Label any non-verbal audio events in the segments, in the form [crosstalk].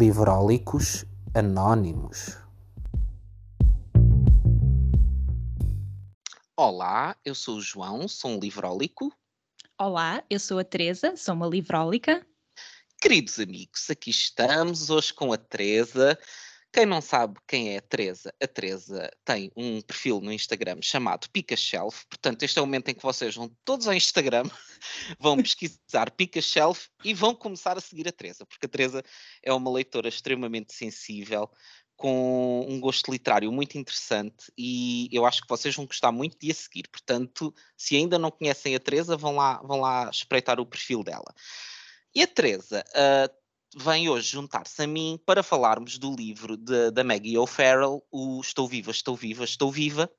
Livrólicos Anónimos. Olá, eu sou o João, sou um livrólico. Olá, eu sou a Teresa, sou uma livrólica. Queridos amigos, aqui estamos hoje com a Teresa. Quem não sabe quem é a Teresa, a Teresa tem um perfil no Instagram chamado Pica Shelf. Portanto, este é o momento em que vocês vão todos ao Instagram, [laughs] vão pesquisar Pica Shelf e vão começar a seguir a Teresa, porque a Teresa é uma leitora extremamente sensível, com um gosto literário muito interessante e eu acho que vocês vão gostar muito de a seguir. Portanto, se ainda não conhecem a Teresa, vão lá, vão lá espreitar o perfil dela. E a Teresa uh, vem hoje juntar-se a mim para falarmos do livro da Maggie O'Farrell, o Estou Viva, Estou Viva, Estou Viva,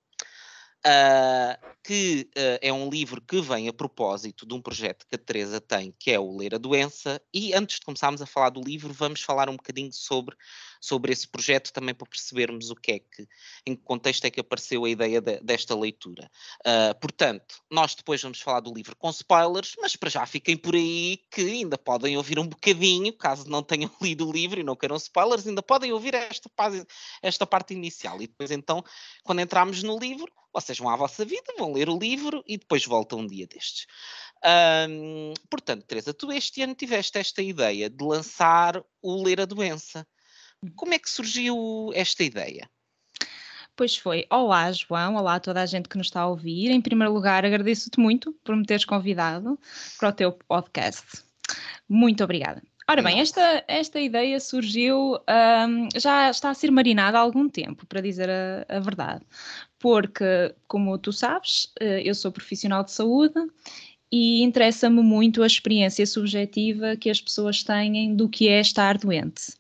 uh, que uh, é um livro que vem a propósito de um projeto que a Teresa tem, que é o Ler a Doença, e antes de começarmos a falar do livro, vamos falar um bocadinho sobre sobre esse projeto, também para percebermos o que é que, em que contexto é que apareceu a ideia de, desta leitura. Uh, portanto, nós depois vamos falar do livro com spoilers, mas para já fiquem por aí que ainda podem ouvir um bocadinho, caso não tenham [laughs] lido o livro e não queiram spoilers, ainda podem ouvir esta, esta parte inicial. E depois, então, quando entrarmos no livro, vocês vão à vossa vida, vão ler o livro e depois voltam um dia destes. Um, portanto, Teresa, tu este ano tiveste esta ideia de lançar o Ler a Doença. Como é que surgiu esta ideia? Pois foi. Olá, João. Olá a toda a gente que nos está a ouvir. Em primeiro lugar, agradeço-te muito por me teres convidado para o teu podcast. Muito obrigada. Ora bem, esta, esta ideia surgiu, um, já está a ser marinada há algum tempo, para dizer a, a verdade, porque, como tu sabes, eh, eu sou profissional de saúde e interessa-me muito a experiência subjetiva que as pessoas têm do que é estar doente.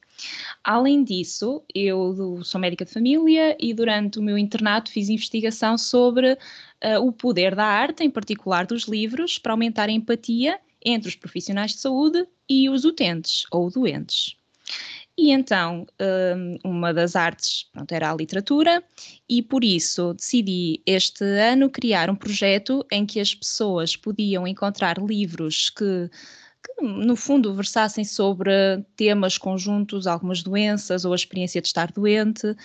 Além disso, eu sou médica de família e durante o meu internato fiz investigação sobre uh, o poder da arte, em particular dos livros, para aumentar a empatia entre os profissionais de saúde e os utentes ou doentes. E então, hum, uma das artes pronto, era a literatura, e por isso decidi este ano criar um projeto em que as pessoas podiam encontrar livros que que, no fundo, versassem sobre temas conjuntos, algumas doenças ou a experiência de estar doente,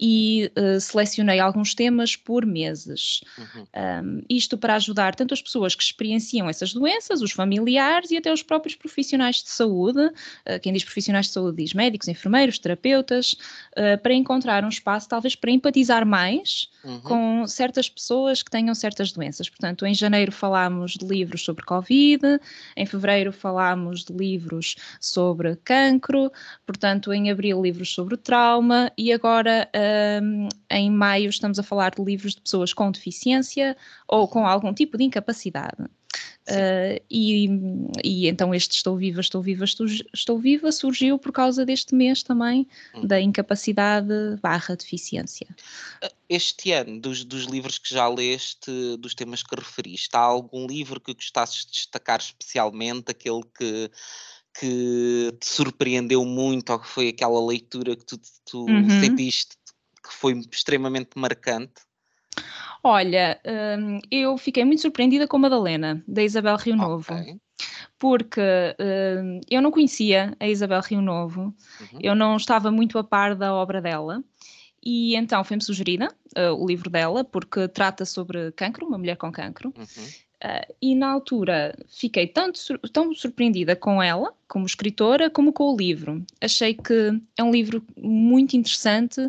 e uh, selecionei alguns temas por meses. Uhum. Um, isto para ajudar tanto as pessoas que experienciam essas doenças, os familiares e até os próprios profissionais de saúde, uh, quem diz profissionais de saúde diz médicos, enfermeiros, terapeutas, uh, para encontrar um espaço, talvez, para empatizar mais uhum. com certas pessoas que tenham certas doenças. Portanto, em janeiro falámos de livros sobre Covid, em fevereiro falámos de livros sobre cancro, portanto, em abril, livros sobre trauma, e agora, um, em maio, estamos a falar de livros de pessoas com deficiência ou com algum tipo de incapacidade. Uh, e, e, então este Estou Viva, Estou Viva, Estou, estou Viva surgiu por causa deste mês também hum. da incapacidade barra deficiência. Ah, este ano, dos, dos, livros que já leste, dos temas que referiste, há algum livro que gostasses de destacar especialmente, aquele que que te surpreendeu muito ou que foi aquela leitura que tu, tu uhum. sentiste que foi extremamente marcante? Olha, hum, eu fiquei muito surpreendida com Madalena, da Isabel Rio Novo. Okay. Porque hum, eu não conhecia a Isabel Rio Novo, uhum. eu não estava muito a par da obra dela, e então foi-me sugerida uh, o livro dela, porque trata sobre cancro, uma mulher com cancro. Uhum. Uh, e na altura fiquei tanto, tão surpreendida com ela, como escritora, como com o livro. Achei que é um livro muito interessante,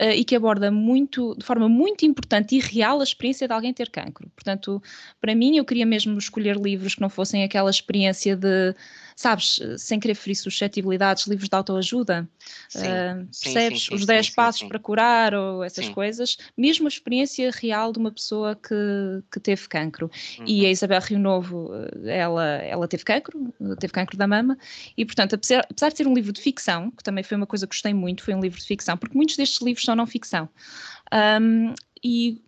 uh, e que aborda muito, de forma muito importante e real a experiência de alguém ter cancro. Portanto, para mim, eu queria mesmo escolher livros que não fossem aquela experiência de, sabes, sem querer ferir suscetibilidades, livros de autoajuda. Sim, uh, sim, percebes? Sim, Os 10 passos para curar ou essas coisas. Mesmo a experiência real de uma pessoa que, que teve cancro. Uhum. E a Isabel Rio Novo, ela, ela teve cancro, teve cancro da mama, e portanto, apesar, apesar de ser um livro de ficção, que também foi uma coisa que gostei muito, foi um livro de ficção, porque muitos destes livros são não ficção. Um, e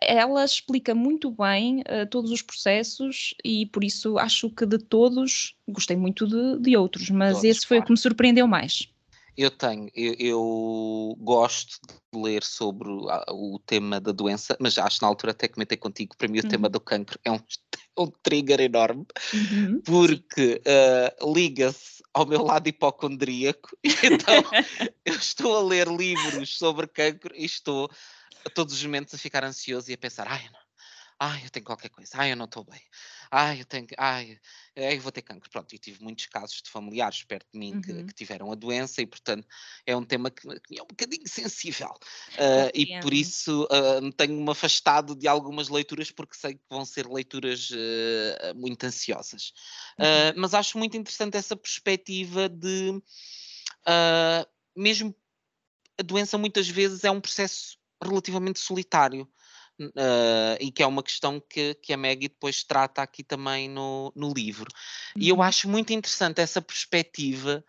ela explica muito bem uh, todos os processos e por isso acho que de todos gostei muito de, de outros, mas todos, esse foi claro. o que me surpreendeu mais. Eu tenho, eu, eu, gosto de ler sobre o, o, tema da doença, mas acho na altura até comentei contigo, para mim o uhum. tema do cancro é um, [laughs] um trigger enorme, uhum. porque uh, liga-se ao meu lado hipocondríaco, [laughs] então [laughs] eu estou a ler livros sobre cancro e estou a todos os momentos a ficar ansioso e a pensar, ai não, ai eu tenho qualquer coisa, ai eu não estou bem, ai, eu tenho, ai, eu vou ter cancro. Pronto, e tive muitos casos de familiares perto de mim uhum. que, que, tiveram a doença e, portanto, é um tema que, que é um bocadinho sensível. Uh, e por isso uh, tenho-me afastado de algumas leituras porque sei que vão ser leituras uh, muito ansiosas. Uhum. mas acho muito interessante essa perspectiva de, mesmo a doença muitas vezes é um processo relativamente solitário uh, e que é uma questão que, que a Maggie depois trata aqui também no, no livro. E eu uhum. acho muito interessante essa perspectiva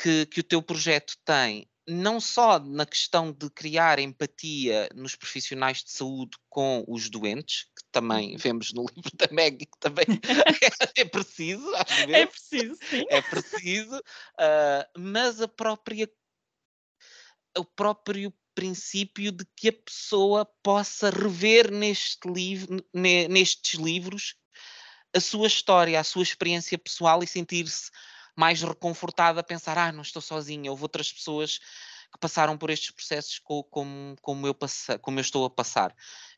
que, que o teu projeto tem, não só na questão de criar empatia nos profissionais de saúde com os doentes, que também uhum. vemos no [laughs] livro da Maggie, que também [laughs] é, preciso. É preciso, sim. É preciso, uh, mas a própria o próprio princípio de que a pessoa possa rever neste livro, nestes livros a sua história, a sua experiência pessoal e sentir-se mais reconfortada a pensar, ah, não estou sozinha, houve outras pessoas que passaram por estes processos como, como, eu, como eu estou a passar.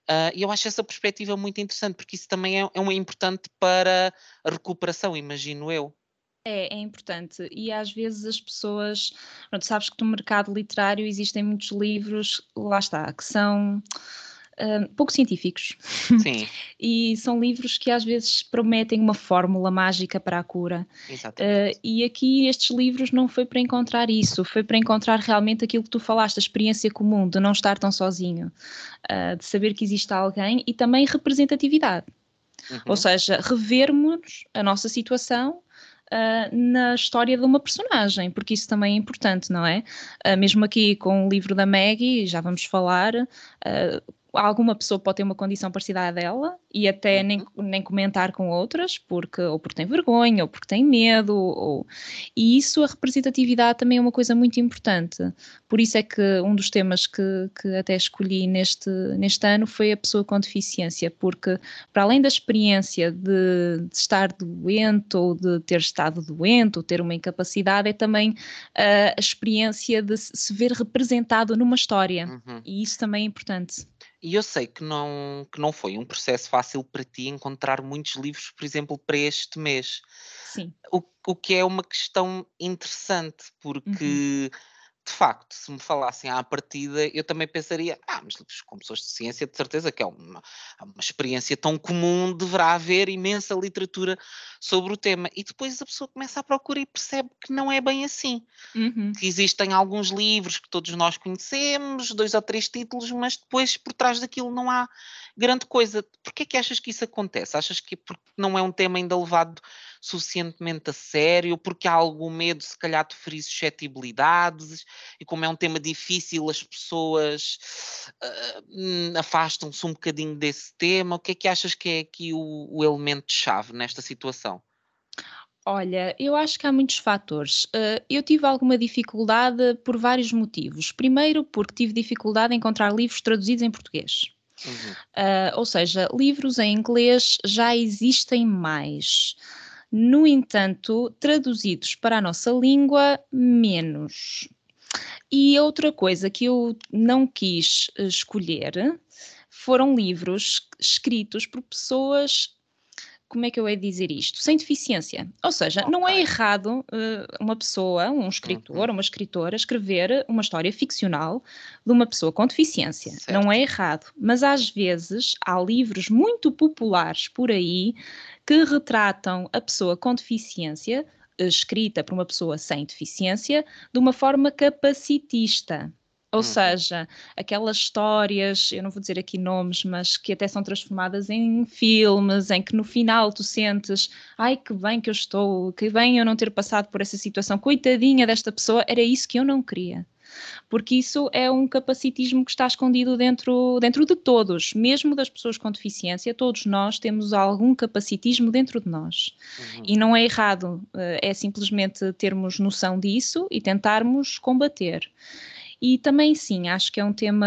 Uh, e eu acho essa perspectiva muito interessante, porque isso também é, é um importante para a recuperação, imagino eu. É, é importante. E às vezes as pessoas. Pronto, sabes que no mercado literário existem muitos livros, lá está, que são. Uh, pouco científicos. Sim. [laughs] e são livros que às vezes prometem uma fórmula mágica para a cura. Exatamente. Uh, e aqui estes livros não foi para encontrar isso, foi para encontrar realmente aquilo que tu falaste, a experiência comum, de não estar tão sozinho, uh, de saber que existe alguém e também representatividade. Uhum. Ou seja, revermos a nossa situação uh, na história de uma personagem, porque isso também é importante, não é? Uh, mesmo aqui com o livro da Maggie, já vamos falar, uh, alguma pessoa pode ter uma condição parecida à dela e até nem, uhum. nem comentar com outras, porque ou porque tem vergonha, ou porque tem medo, ou... e isso, a representatividade também é uma coisa muito importante. Por isso é que um dos temas que, que até escolhi neste, neste ano foi a pessoa com deficiência, porque para além da experiência de, de estar doente ou de ter estado doente ou ter uma incapacidade, é também uh, a experiência de se ver representado numa história, uhum. e isso também é importante. E eu sei que não, que não foi um processo fácil para ti encontrar muitos livros, por exemplo, para este mês. Sim. O, o que é uma questão interessante, porque. Uhum de facto, se me falassem à partida, eu também pensaria, ah, mas como pessoas de ciência, de certeza que é uma, uma experiência tão comum, deverá haver imensa literatura sobre o tema. E depois a pessoa começa a procurar e percebe que não é bem assim. Uhum. Que existem alguns livros que todos nós conhecemos, dois ou três títulos, mas depois por trás daquilo não há grande coisa. Porquê é que achas que isso acontece? Achas que porque não é um tema ainda levado suficientemente a sério, porque há algum medo, se calhar, de ferir suscetibilidades, e como é um tema difícil, as pessoas uh, afastam-se um bocadinho desse tema. O que é que achas que é aqui o, o elemento-chave nesta situação? Olha, eu acho que há muitos fatores. Uh, eu tive alguma dificuldade por vários motivos. Primeiro, porque tive dificuldade em encontrar livros traduzidos em português. Uhum. Uh, ou seja, livros em inglês já existem mais. No entanto, traduzidos para a nossa língua, menos. E outra coisa que eu não quis escolher foram livros escritos por pessoas como é que eu hei de dizer isto? Sem deficiência. Ou seja, okay. não é errado uh, uma pessoa, um escritor, uhum. uma escritora, escrever uma história ficcional de uma pessoa com deficiência. Certo. Não é errado. Mas às vezes há livros muito populares por aí que retratam a pessoa com deficiência, escrita por uma pessoa sem deficiência, de uma forma capacitista. Ou uhum. seja, aquelas histórias, eu não vou dizer aqui nomes, mas que até são transformadas em filmes, em que no final tu sentes, ai que bem que eu estou, que bem eu não ter passado por essa situação, coitadinha desta pessoa, era isso que eu não queria. porque isso é um capacitismo que está escondido dentro, dentro de todos, mesmo das pessoas com deficiência, todos nós temos algum capacitismo dentro de nós. Uhum. E não é errado, eh, é simplesmente termos noção disso e tentarmos combater. E também sim, acho que é um tema,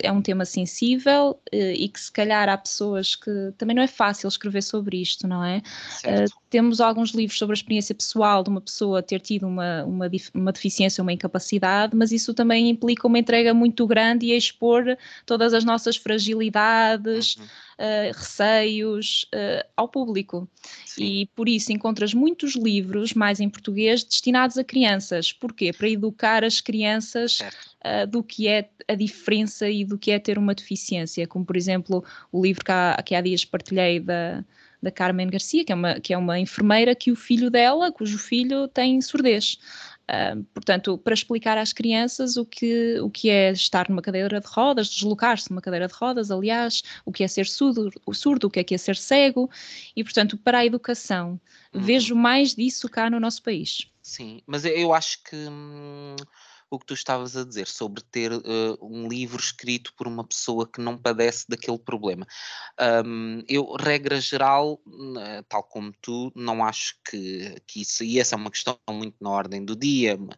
é um tema sensível uh, e que se calhar há pessoas que também não é fácil escrever sobre isto, não é? Uh, temos alguns livros sobre a experiência pessoal de uma pessoa ter tido uma, uma, uma deficiência, uma incapacidade, mas isso também implica uma entrega muito grande e expor todas as nossas fragilidades. Uhum uh, receios uh, ao público. Sim. E por isso encontras muitos livros, mais em português, destinados a crianças. Porquê? Para educar as crianças uh, do que é a diferença e do que é ter uma deficiência. Como, por exemplo, o livro que há, que há dias partilhei da da Carmen Garcia, que é, uma, que é uma enfermeira que o filho dela, cujo filho tem surdez. Uh, portanto, para explicar às crianças o que, o que é estar numa cadeira de rodas, deslocar-se numa cadeira de rodas, aliás, o que é ser surdo, o surdo, o que é que é ser cego, e portanto, para a educação, hum. vejo mais disso cá no nosso país. Sim, mas eu acho que. Hum o que tu estavas a dizer sobre ter uh, um livro escrito por uma pessoa que não padece daquele problema. Um, eu, regra geral, uh, tal como tu, não acho que, que isso, e essa é uma questão muito na ordem do dia, uh,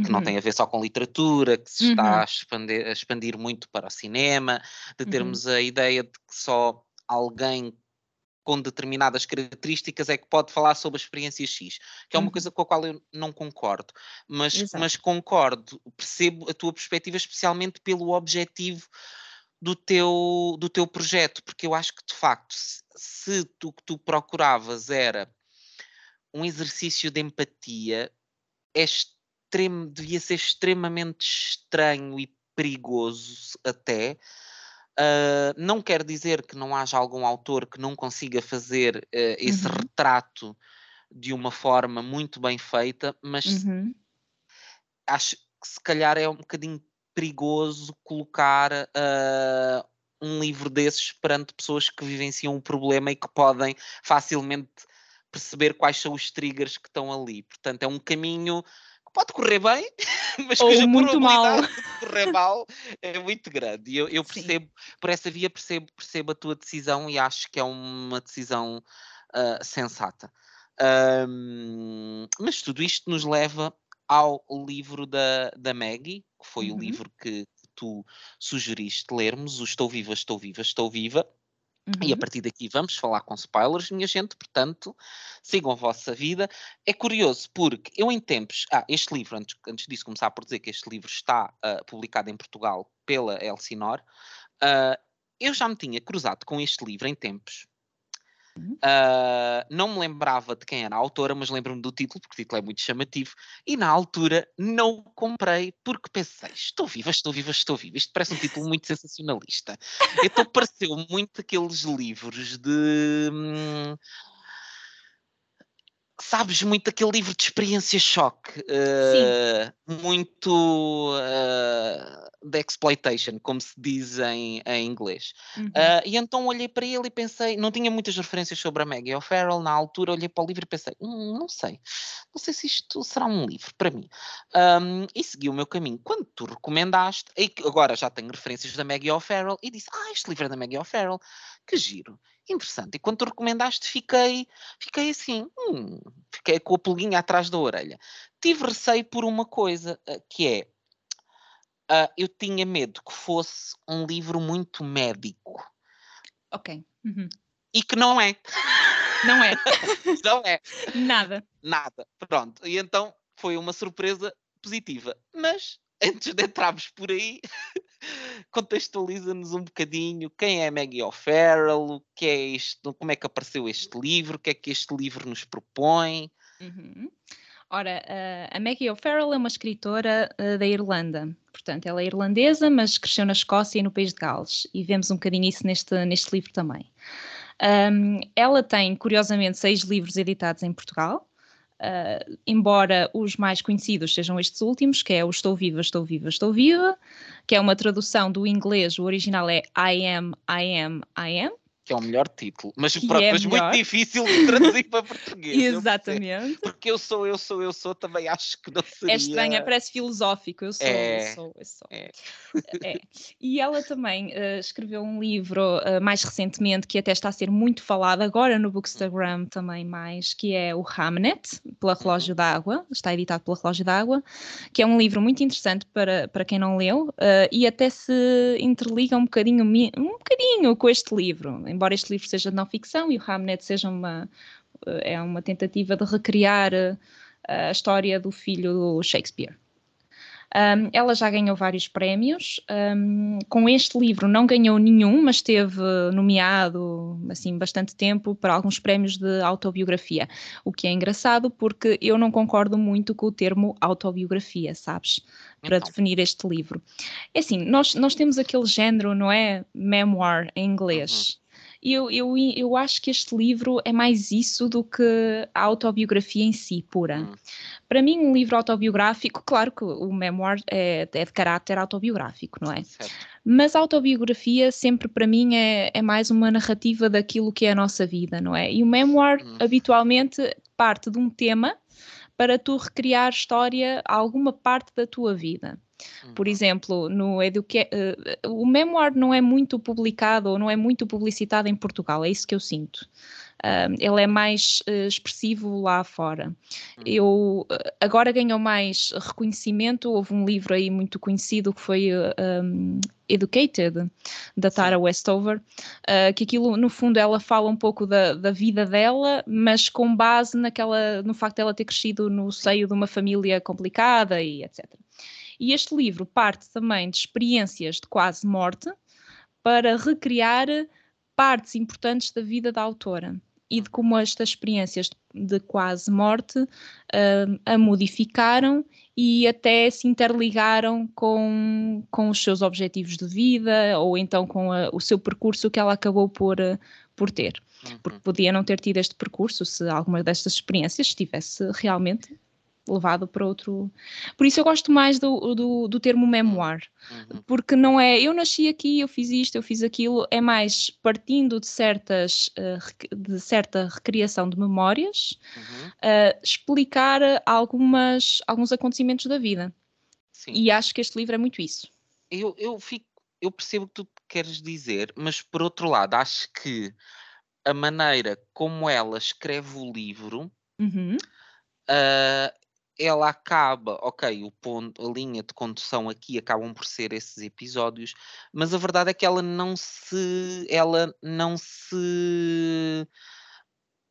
que uhum. não tem a ver só com literatura, que se uhum. está a expandir, a expandir, muito para o cinema, de uhum. termos uhum. a ideia de que só alguém com determinadas características é que pode falar sobre a experiência X, que é uma uhum. coisa com a qual eu não concordo, mas, mas concordo, percebo a tua perspectiva especialmente pelo objetivo do teu, do teu projeto, porque eu acho que de facto, se, se tu que tu procuravas era um exercício de empatia, é extremo, devia ser extremamente estranho e perigoso até Uh, não quer dizer que não haja algum autor que não consiga fazer uh, esse uhum. retrato de uma forma muito bem feita, mas uhum. acho que se calhar é um bocadinho perigoso colocar uh, um livro desses perante pessoas que vivenciam o problema e que podem facilmente perceber quais são os triggers que estão ali. Portanto, é um caminho pode correr bem, [laughs] mas Ou cuja muito mal. de correr mal é muito grande. E eu, eu percebo, Sim. por essa via, percebo, percebo a tua decisão e acho que é uma decisão uh, sensata. Um, mas tudo isto nos leva ao livro da, da Maggie, que foi uhum. o livro que tu sugeriste lermos, o Estou Viva, Estou Viva, Estou Viva. Uhum. E a uhum. partir daqui vamos falar com spoilers, minha gente, portanto, sigam a vossa vida. É curioso porque eu em tempos. Ah, este livro, antes, antes disso, começar por dizer que este livro está uh, publicado em Portugal pela Elsinor. Uh, eu já me tinha cruzado com este livro em tempos Uh, não me lembrava de quem era a autora, mas lembro-me do título, porque o título é muito chamativo. E na altura não comprei, porque pensei: estou viva, estou viva, estou viva. Isto parece um título muito sensacionalista. Então pareceu muito aqueles livros de. Hum, sabes, muito aquele livro de experiência choque, uh, muito uh, de exploitation, como se diz em, em inglês. Uhum. Uh, e então olhei para ele e pensei, não tinha muitas referências sobre a Maggie O'Farrell, na altura olhei para o livro e pensei, hum, não sei, não sei se isto será um livro para mim. Um, e segui o meu caminho. Quando tu recomendaste, agora já tenho referências da Maggie O'Farrell, e disse, ah, este livro é da Maggie O'Farrell, que giro interessante. E quando tu recomendaste, fiquei, fiquei assim, hum, fiquei com a pulguinha atrás da orelha. Tive receio por uma coisa, eh, que é, uh, eu tinha medo que fosse um livro muito médico. Ok. Uhum. E que não é. Não é. [laughs] não é. Nada. Nada. Pronto. E então foi uma surpresa positiva. Mas antes de entrarmos por aí, [laughs] contextualiza-nos um bocadinho quem é Maggie O'Farrell, o que é isto, como é que apareceu este livro, o que é que este livro nos propõe. Uhum. Ora, a Maggie O'Farrell é uma escritora da Irlanda. Portanto, ela é irlandesa, mas cresceu na Escócia e no país de Gales. E vemos um bocadinho isso neste, neste livro também. Um, ela tem, curiosamente, seis livros editados em Portugal. Uh, embora os mais conhecidos sejam estes últimos, que é o Estou Viva, Estou Viva, Estou Viva, que é uma tradução do inglês, o original é I am, I am, I am. Que Que é o melhor título, mas, pronto, é mas muito difícil de traduzir para português. Exatamente. Porque eu sou, eu sou, eu sou, também acho que não seria. É estranho, é, parece filosófico. Eu sou, é, eu sou, eu sou. É. é. E ela também uh, escreveu um livro uh, mais recentemente que até está a ser muito falado agora no Bookstagram também mais, que é o Hamnet, pela Relógio uhum. d'Água, está editado pela Relógio d'Água, que é um livro muito interessante para, para quem não leu uh, e até se interliga um bocadinho, um bocadinho com este livro embora este livro seja de não ficção e o Hamnet seja uma, eh, é uma tentativa de recriar eh, a história do filho do Shakespeare. Um, ela já ganhou vários prémios. Um, com este livro não ganhou nenhum, mas esteve nomeado assim bastante tempo para alguns prémios de autobiografia. O que é engraçado porque eu não concordo muito com o termo autobiografia, sabes? Para então. definir este livro. É assim, nós, nós temos aquele género, não é? Memoir em inglês. Uhum eu, eu, eu acho que este livro é mais isso do que a autobiografia em si, pura. Hum. Para mim, um livro autobiográfico, claro que o memoir é, é de caráter autobiográfico, não é? Certo. Mas a autobiografia sempre para mim é, é mais uma narrativa daquilo que é a nossa vida, não é? E o memoir hum. habitualmente parte de um tema para tu recriar história a alguma parte da tua vida. Por uhum. exemplo, no Eduque... Uh, o memoir não é muito publicado ou não é muito publicitado em Portugal, é isso que eu sinto. Uh, ele é mais uh, expressivo lá fora. Uhum. Eu agora ganhou mais reconhecimento. Houve um livro aí muito conhecido que foi um, Educated, da Tara Sim. Westover, uh, que aquilo, no fundo, ela fala um pouco da, da vida dela, mas com base naquela, no facto de ela ter crescido no seio de uma família complicada e etc. E este livro parte também de experiências de quase morte para recriar partes importantes da vida da autora e de como estas experiências de quase morte uh, a modificaram e até se interligaram com, com os seus objetivos de vida ou então com a, o seu percurso que ela acabou por, uh, por ter. Uhum. Porque podia não ter tido este percurso se alguma destas experiências tivesse realmente levado para outro. Por isso eu gosto mais do, do, do termo memoir, uhum. porque não é eu nasci aqui, eu fiz isto, eu fiz aquilo, é mais partindo de certas uh, de certa recriação de memórias, uhum. uh, explicar algumas, alguns acontecimentos da vida. Sim. E acho que este livro é muito isso. Eu, eu fico, eu percebo o que tu queres dizer, mas por outro lado, acho que a maneira como ela escreve o livro. Uhum. Uh, ela acaba, ok, o ponto, a linha de condução aqui acabam por ser esses episódios, mas a verdade é que ela não se, ela não se,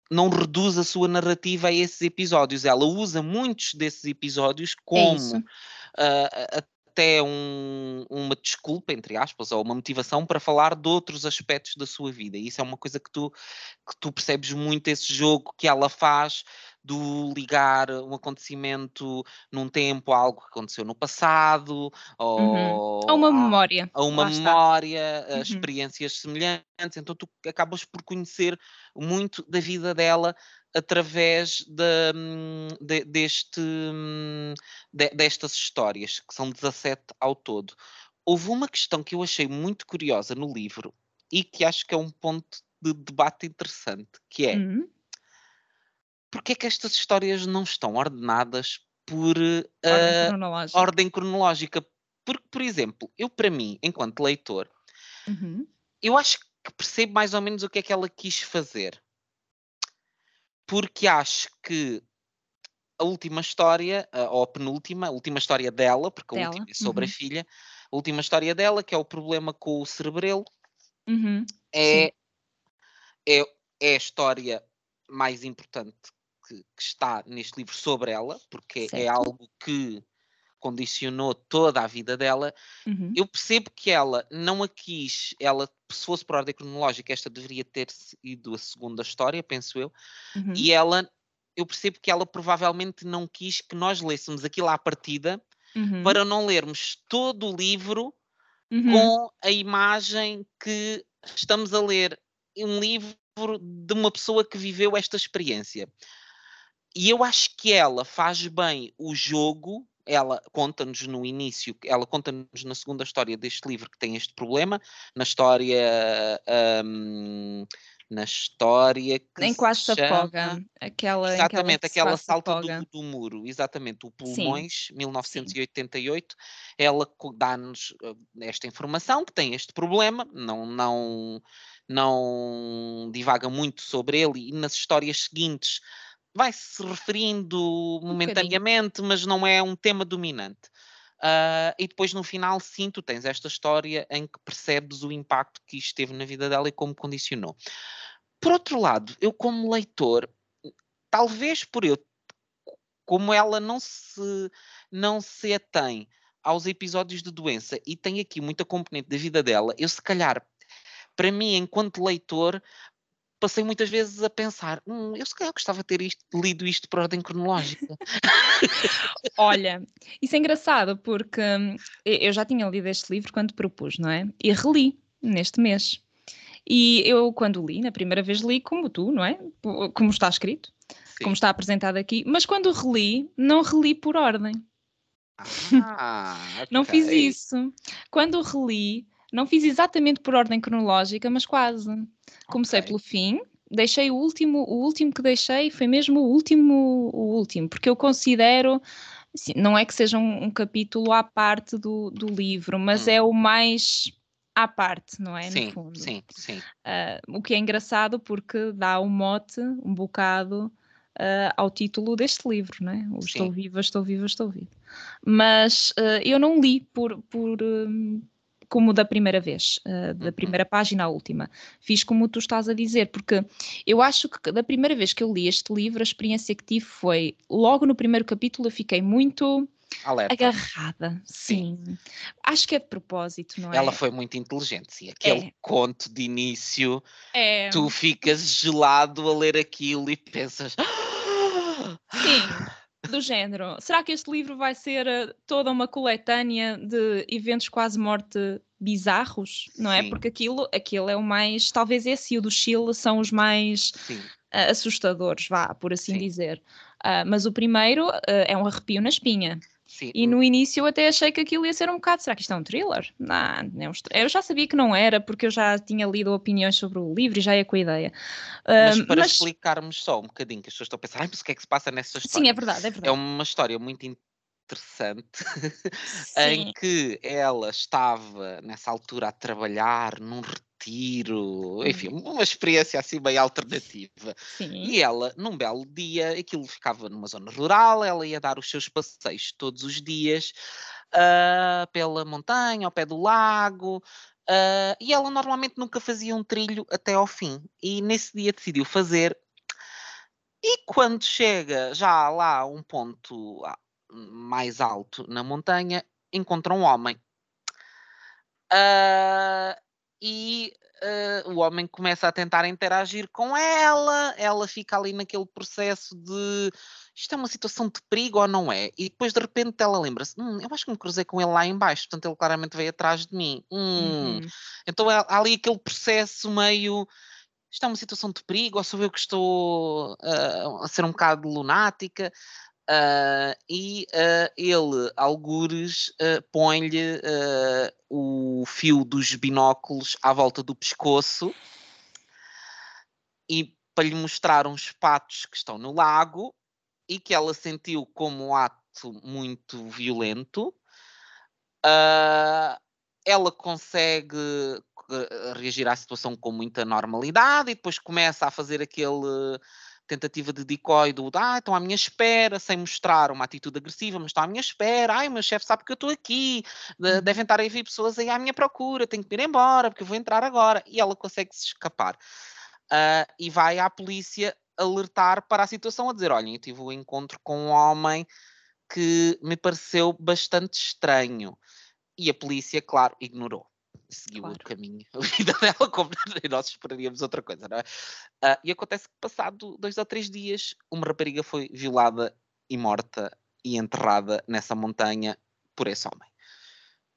não reduz a sua narrativa a esses episódios. Ela usa muitos desses episódios é como uh, até um, uma desculpa, entre aspas, ou uma motivação para falar de outros aspectos da sua vida. E isso é uma coisa que tu, que tu percebes muito esse jogo que ela faz do ligar um acontecimento num tempo a algo que aconteceu no passado, uhum. ou a uma memória. A uma memória, a uhum. experiências semelhantes. Então tu acabas por conhecer muito da vida dela através de, de, deste, de, destas histórias, que são 17 ao todo. Houve uma questão que eu achei muito curiosa no livro e que acho que é um ponto de debate interessante, que é uhum porque é que estas histórias não estão ordenadas por uh, ordem, cronológica. ordem, cronológica. Porque, por exemplo, eu para mim, enquanto leitor, uhum. eu acho que percebo mais ou menos o que é que ela quis fazer. Porque acho que a última história, ou a penúltima, a última história dela, porque dela. a última é sobre uhum. a filha, a última história dela, que é o problema com o cerebelo, uhum. é, é, é a história mais importante que, que, está neste livro sobre ela, porque é certo. é algo que condicionou toda a vida dela, uhum. eu percebo que ela não a quis, ela, se fosse por ordem cronológica, esta deveria ter sido a segunda história, penso eu, uhum. e ela, eu percebo que ela provavelmente não quis que nós lêssemos aquilo à partida uhum. para não lermos todo o livro uhum. com a imagem que estamos a ler. Um livro de uma pessoa que viveu esta experiência. E eu acho que ela faz bem o jogo ela conta-nos no início, ela conta-nos na segunda história deste livro que tem este problema, na história um, na história que nem quase se afoga aquela exatamente aquela salta do, do, muro exatamente o pulmões Sim. 1988 Sim. ela dá-nos eh, esta informação que tem este problema não não não divaga muito sobre ele e nas histórias seguintes vai se referindo um momentaneamente mas não é um tema dominante Uh, e depois no final, sim, tu tens esta história em que percebes o impacto que isto teve na vida dela e como condicionou. Por outro lado, eu como leitor, talvez por eu, como ela não se, não se atém aos episódios de doença e tem aqui muita componente da vida dela, eu se calhar, para mim, enquanto leitor, passei muitas vezes a pensar, hum, eu se calhar gostava de ter isto, lido isto por ordem cronológica. Olha, isso é engraçado porque hum, eu já tinha lido este livro quando propus, não é? E reli neste mês. E eu, quando li, na primeira vez li como tu, não é? Como está escrito, Sim. como está apresentado aqui, mas quando reli, não reli por ordem. Ah, [laughs] não fiz isso. Quando reli, não fiz exatamente por ordem cronológica, mas quase. Comecei okay. pelo fim, deixei o último, o último que deixei foi mesmo o último, o último, porque eu considero, assim, não é que seja um, um, capítulo à parte do, do livro, mas hum. é o mais à parte, não é? Sim, sim, sim. Uh, o que é engraçado porque dá um mote, um bocado, uh, ao título deste livro, não é? O Estou Viva, Estou Viva, Estou Viva. Mas uh, eu não li por, por um, como da primeira vez, da uhum. primeira página à última. Fiz como tu estás a dizer, porque eu acho que da primeira vez que eu li este livro, a experiência que tive foi, logo no primeiro capítulo, eu fiquei muito Alerta. Agarrada, sim. sim. Acho que é de propósito, não é? Ela foi muito inteligente, sim. Aquele é. conto de início, é. tu ficas gelado a ler aquilo e pensas. [gasps] Sim, do género. Será que este livro vai ser eh, toda uma coletânea de eventos quase morte bizarros, não é? Porque aquilo, aquilo é o mais. Talvez esse e o do Chile são os mais uh, assustadores, vá, por assim Sim. dizer. Uh, mas o primeiro uh, é um arrepio na espinha. Sim. E no início eu até achei que aquilo ia ser um bocado. Será que isto é um thriller? Não, não é um Eu já sabia que não era, porque eu já tinha lido opiniões sobre o livro e já ia com a ideia. Mas uh, para mas... explicarmos só um bocadinho, que as pessoas estão a pensar, mas o que é que se passa nessa história? Sim, é verdade, é verdade. É uma história muito interessante [laughs] em que ela estava nessa altura a trabalhar num retiro, enfim, uhum. uma experiência assim bem alternativa. Sim. E ela, num belo dia, aquilo ficava numa zona rural, ela ia dar os seus passeios todos os dias uh, pela montanha, ao pé do lago. Uh, e ela normalmente nunca fazia um trilho até ao fim. E nesse dia decidiu fazer. E quando chega já lá a um ponto mais alto na montanha, encontra um homem. Uh, e uh, o homem começa a tentar interagir com ela, ela fica ali naquele processo de isto é uma situação de perigo ou não é? E depois de repente ela lembra-se: hum, eu acho que me cruzei com ele lá embaixo, portanto ele claramente veio atrás de mim. Hum. Uhum. Então há ali aquele processo meio isto é uma situação de perigo, ou sou eu que estou uh, a ser um bocado lunática? Uh, e uh, ele, algures, uh, põe-lhe o fio dos binóculos à volta do pescoço e para lhe mostrar uns patos que estão no lago e que ela sentiu como um ato muito violento. ela consegue reagir à situação com muita normalidade e depois começa a fazer aquele tentativa de decoy do ah, estão à minha espera, sem mostrar uma atitude agressiva, mas estão à minha espera, ai, o meu chefe sabe que eu estou aqui, uhum. devem estar a vir pessoas aí à minha procura, tenho que ir embora, porque eu vou entrar agora. E ela consegue se escapar. Uh, e vai à polícia alertar para a situação, a dizer: olhem, eu tive um encontro com um homem que me pareceu bastante estranho. E a polícia, claro, ignorou seguiu claro. o caminho, [laughs] a vida dela, como [laughs] nós esperaríamos outra coisa, não é? Uh, e acontece que, passado dois ou três dias, uma rapariga foi violada e morta e enterrada nessa montanha por esse homem.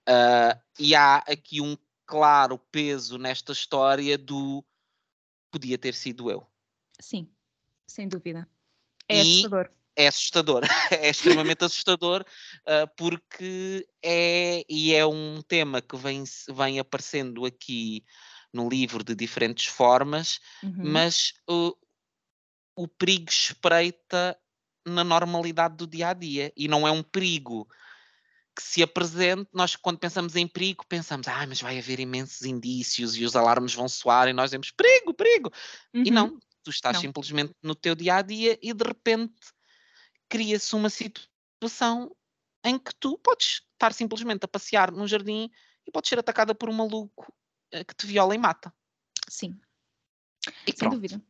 Uh, e há aqui um claro peso nesta história do podia ter sido eu. Sim, sem dúvida. É e, assustador. É assustador, [laughs] é extremamente assustador, uh, porque é, e é um tema que vem, vem aparecendo aqui no livro de diferentes formas, uhum. mas uh, o perigo espreita na normalidade do dia a dia e não é um perigo que se apresente, nós quando pensamos em perigo, pensamos, ah, mas vai haver imensos indícios e os alarmes vão soar e nós dizemos perigo, perigo. Uhum. E não, tu estás não. simplesmente no teu dia a dia e de repente cria-se uma situação em que tu podes estar simplesmente a passear num jardim e podes ser atacada por um maluco eh, que te viola e mata. Sim. E Sem pronto. dúvida.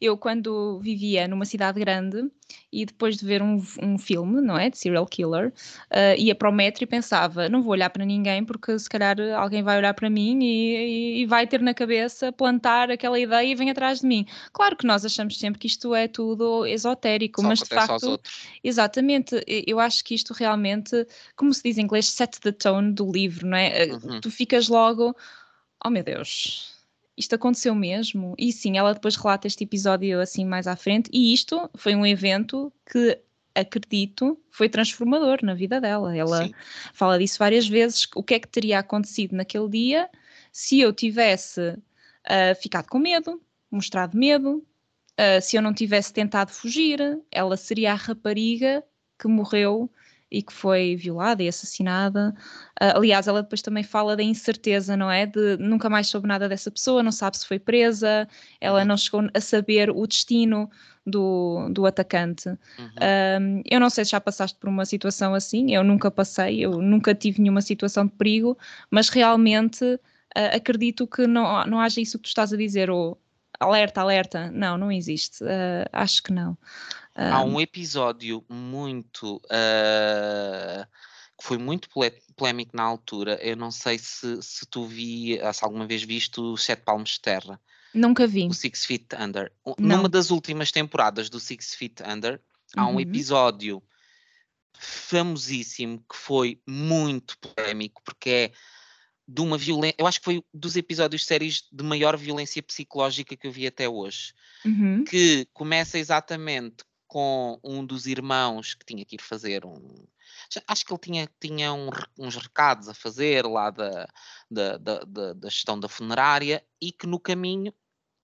Eu, quando vivia numa cidade grande e depois de ver um, um filme, não é? De serial killer, uh, ia para o metro e pensava: não vou olhar para ninguém porque se calhar alguém vai olhar para mim e, e, vai ter na cabeça plantar aquela ideia e vem atrás de mim. Claro que nós achamos sempre que isto é tudo esotérico, Só mas de facto. Exatamente, eu acho que isto realmente, como se diz em inglês, set the tone do livro, não é? Eh, uhum. Tu ficas logo. Oh meu Deus, isto aconteceu mesmo? E sim, ela depois relata este episódio assim mais à frente, e isto foi um evento que acredito foi transformador na vida dela. Ela sim. fala disso várias vezes. O que é que teria acontecido naquele dia se eu tivesse uh, ficado com medo, mostrado medo, uh, se eu não tivesse tentado fugir? Ela seria a rapariga que morreu e que foi violada e assassinada. Uh, aliás, ela depois também fala da incerteza, não é? De nunca mais soube nada dessa pessoa, não sabe se foi presa, ela não chegou a saber o destino do, do atacante. Uhum. eu não sei se já passaste por uma situação assim, eu nunca passei, eu nunca tive nenhuma situação de perigo, mas realmente uh, acredito que não, não haja isso que tu estás a dizer, ou alerta, alerta. Não, não existe. Uh, acho que não. Há um episódio muito. Uh, que foi muito polémico na altura. Eu não sei se, se tu vi, se alguma vez viste o Sete Palmos de Terra. Nunca vi. O Six Feet Under. Não. Numa das últimas temporadas do Six Feet Under, há um uhum. episódio famosíssimo que foi muito polémico, porque é de uma violência. Eu acho que foi dos episódios de séries de maior violência psicológica que eu vi até hoje. Uhum. Que começa exatamente com um dos irmãos que tinha que ir fazer um. Acho que ele tinha, tinha um, uns recados a fazer lá da, da, da, da, gestão da funerária e que no caminho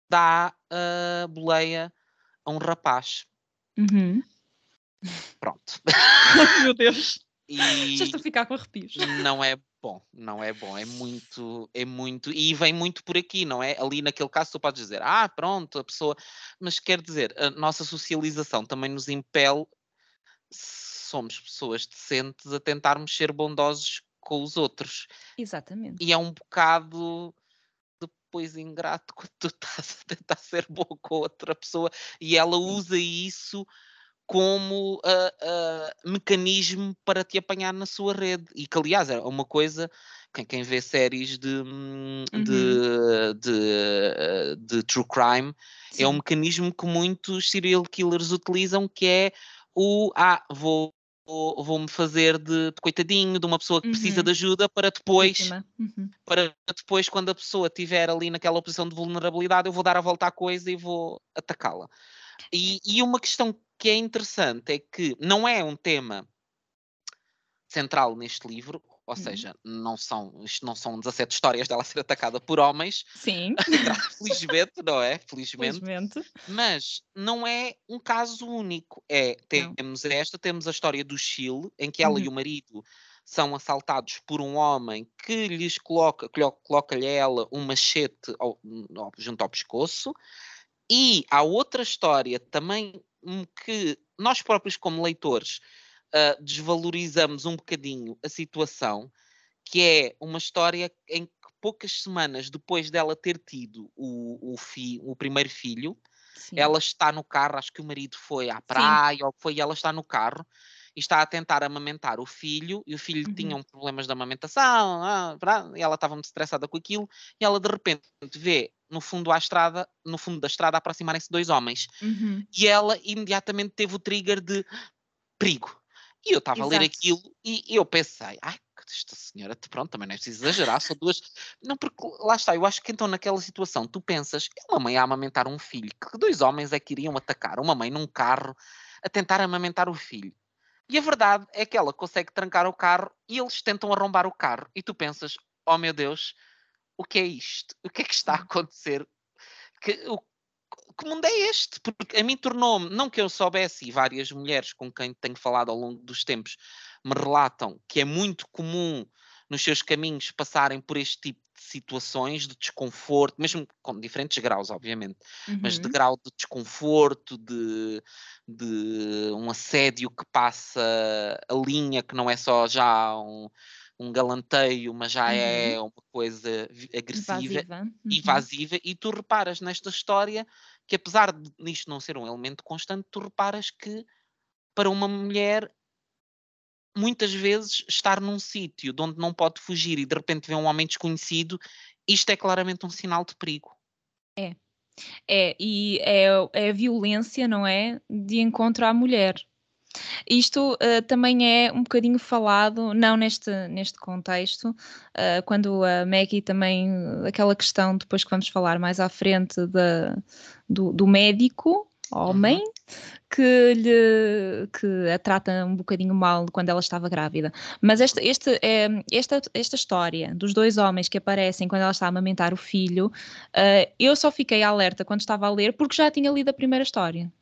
dá a boleia a um rapaz. Uhum. Pronto. [laughs] Meu Deus. E Já estou a ficar com arrepios. Não é bom, não é bom, é muito, é muito, e vem muito por aqui, não é? Ali naquele caso tu podes dizer, ah, pronto, a pessoa, mas quer dizer, a nossa socialização também nos impele, somos pessoas decentes, a tentarmos ser bondosos com os outros. Exatamente. E é um bocado depois ingrato [laughs] quando tu estás a tentar ser bom com outra pessoa e ela usa isso como uh, uh, mecanismo para te apanhar na sua rede. E que, aliás, é uma coisa. Quem, quem vê séries de, hum, uhum. de, de, de, true crime Sim. é um mecanismo que muitos serial killers utilizam, que é o ah, vou vou-me fazer de, de, coitadinho, de uma pessoa que uhum. precisa de ajuda para depois, uhum. para depois, quando a pessoa estiver ali naquela posição de vulnerabilidade, eu vou dar a volta à coisa e vou atacá-la. E, e, uma questão que é interessante é que não é um tema central neste livro, ou uhum. seja, não são, isto não são 17 histórias dela ser atacada por homens. Sim. [laughs] Felizmente, não é? Felizmente. Felizmente. Mas não é um caso único. É, temos não. esta, temos a história do Chile, em que ela uhum. e o marido são assaltados por um homem que lhes coloca, coloca-lhe ela um machete ao, junto ao pescoço. E há outra história também que nós próprios, como leitores, uh, desvalorizamos um bocadinho a situação, que é uma história em que poucas semanas depois dela ter tido o, o, fi, o primeiro filho, Sim. ela está no carro, acho que o marido foi à praia, Sim. ou foi, e ela está no carro e está a tentar amamentar o filho, e o filho uhum. tinha um problemas de amamentação, ah, e ela estava muito estressada com aquilo, e ela de repente vê no fundo à estrada, no fundo da estrada, aproximarem-se dois homens. Uhum. E ela imediatamente teve o trigger de perigo. E eu estava a ler aquilo e eu pensei, ai, esta senhora, pronto, também não é preciso exagerar, são duas. Não, porque lá está, eu acho que então naquela situação tu pensas, é uma mãe a amamentar um filho, que dois homens é que iriam atacar, uma mãe num carro, a tentar amamentar o filho. E a verdade é que ela consegue trancar o carro e eles tentam arrombar o carro. E tu pensas, oh meu Deus, o que é isto? O que é que está a acontecer? Que, o, que mundo é este? Porque a mim tornou-me, não que eu soubesse, e várias mulheres com quem tenho falado ao longo dos tempos me relatam que é muito comum nos seus caminhos passarem por este tipo situações de desconforto, mesmo com diferentes graus, obviamente, uhum. mas de uhum. grau de desconforto, de, de um assédio que passa a linha, que não é só já um, um galanteio, mas já é uhum. é uma coisa agressiva invasiva, uhum. e tu reparas nesta história que apesar de isto não ser um elemento constante, tu reparas que para uma mulher muitas vezes estar num sítio de onde não pode fugir e de repente vê um homem desconhecido, isto é claramente um sinal de perigo. É. É, e é, é a violência, não é? De encontro à mulher. Isto uh, também é um bocadinho falado, não neste, neste contexto, uh, quando a Maggie também, aquela questão, depois que vamos falar mais à frente do, do médico, homem, uhum que, lhe, que a trata um bocadinho mal quando ela estava grávida. Mas esta, este, é, esta, esta história dos dois homens que aparecem quando ela está a amamentar o filho, uh, eu só fiquei alerta quando estava a ler porque já tinha lido a primeira história.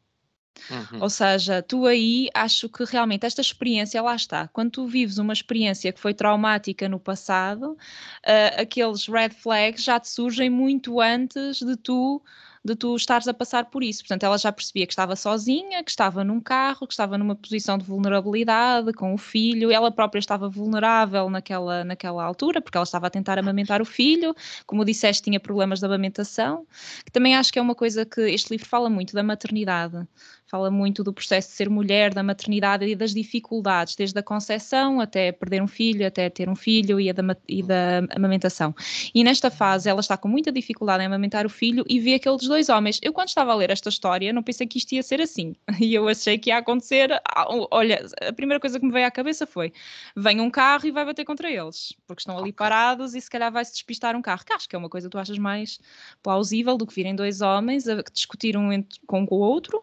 Uhum. Ou seja, tu aí acho que realmente esta experiência, lá está, quando tu vives uma experiência que foi traumática no passado, uh, aqueles red flags já te surgem muito antes de tu de tu estares a passar por isso. Portanto, ela já percebia que estava sozinha, que estava num carro, que estava numa posição de vulnerabilidade com o filho, ela própria estava vulnerável naquela, naquela altura, porque ela estava a tentar amamentar o filho, como disseste, tinha problemas de amamentação, que também acho que é uma coisa que este livro fala muito da maternidade fala muito do processo de ser mulher, da maternidade e das dificuldades, desde a concepção até perder um filho, até ter um filho e, da, e da amamentação. E nesta fase ela está com muita dificuldade em amamentar o filho e vê aqueles dois homens. Eu, quando estava a ler esta história, não pensei que isto ia ser assim. [laughs] E eu achei que ia acontecer. Ah, olha, a primeira coisa que me veio à cabeça foi: vem um carro e vai bater contra eles, porque estão ali parados e se calhar vai se despistar um carro. Que acho que é uma coisa que tu achas mais plausível do que virem dois homens a discutir um com o outro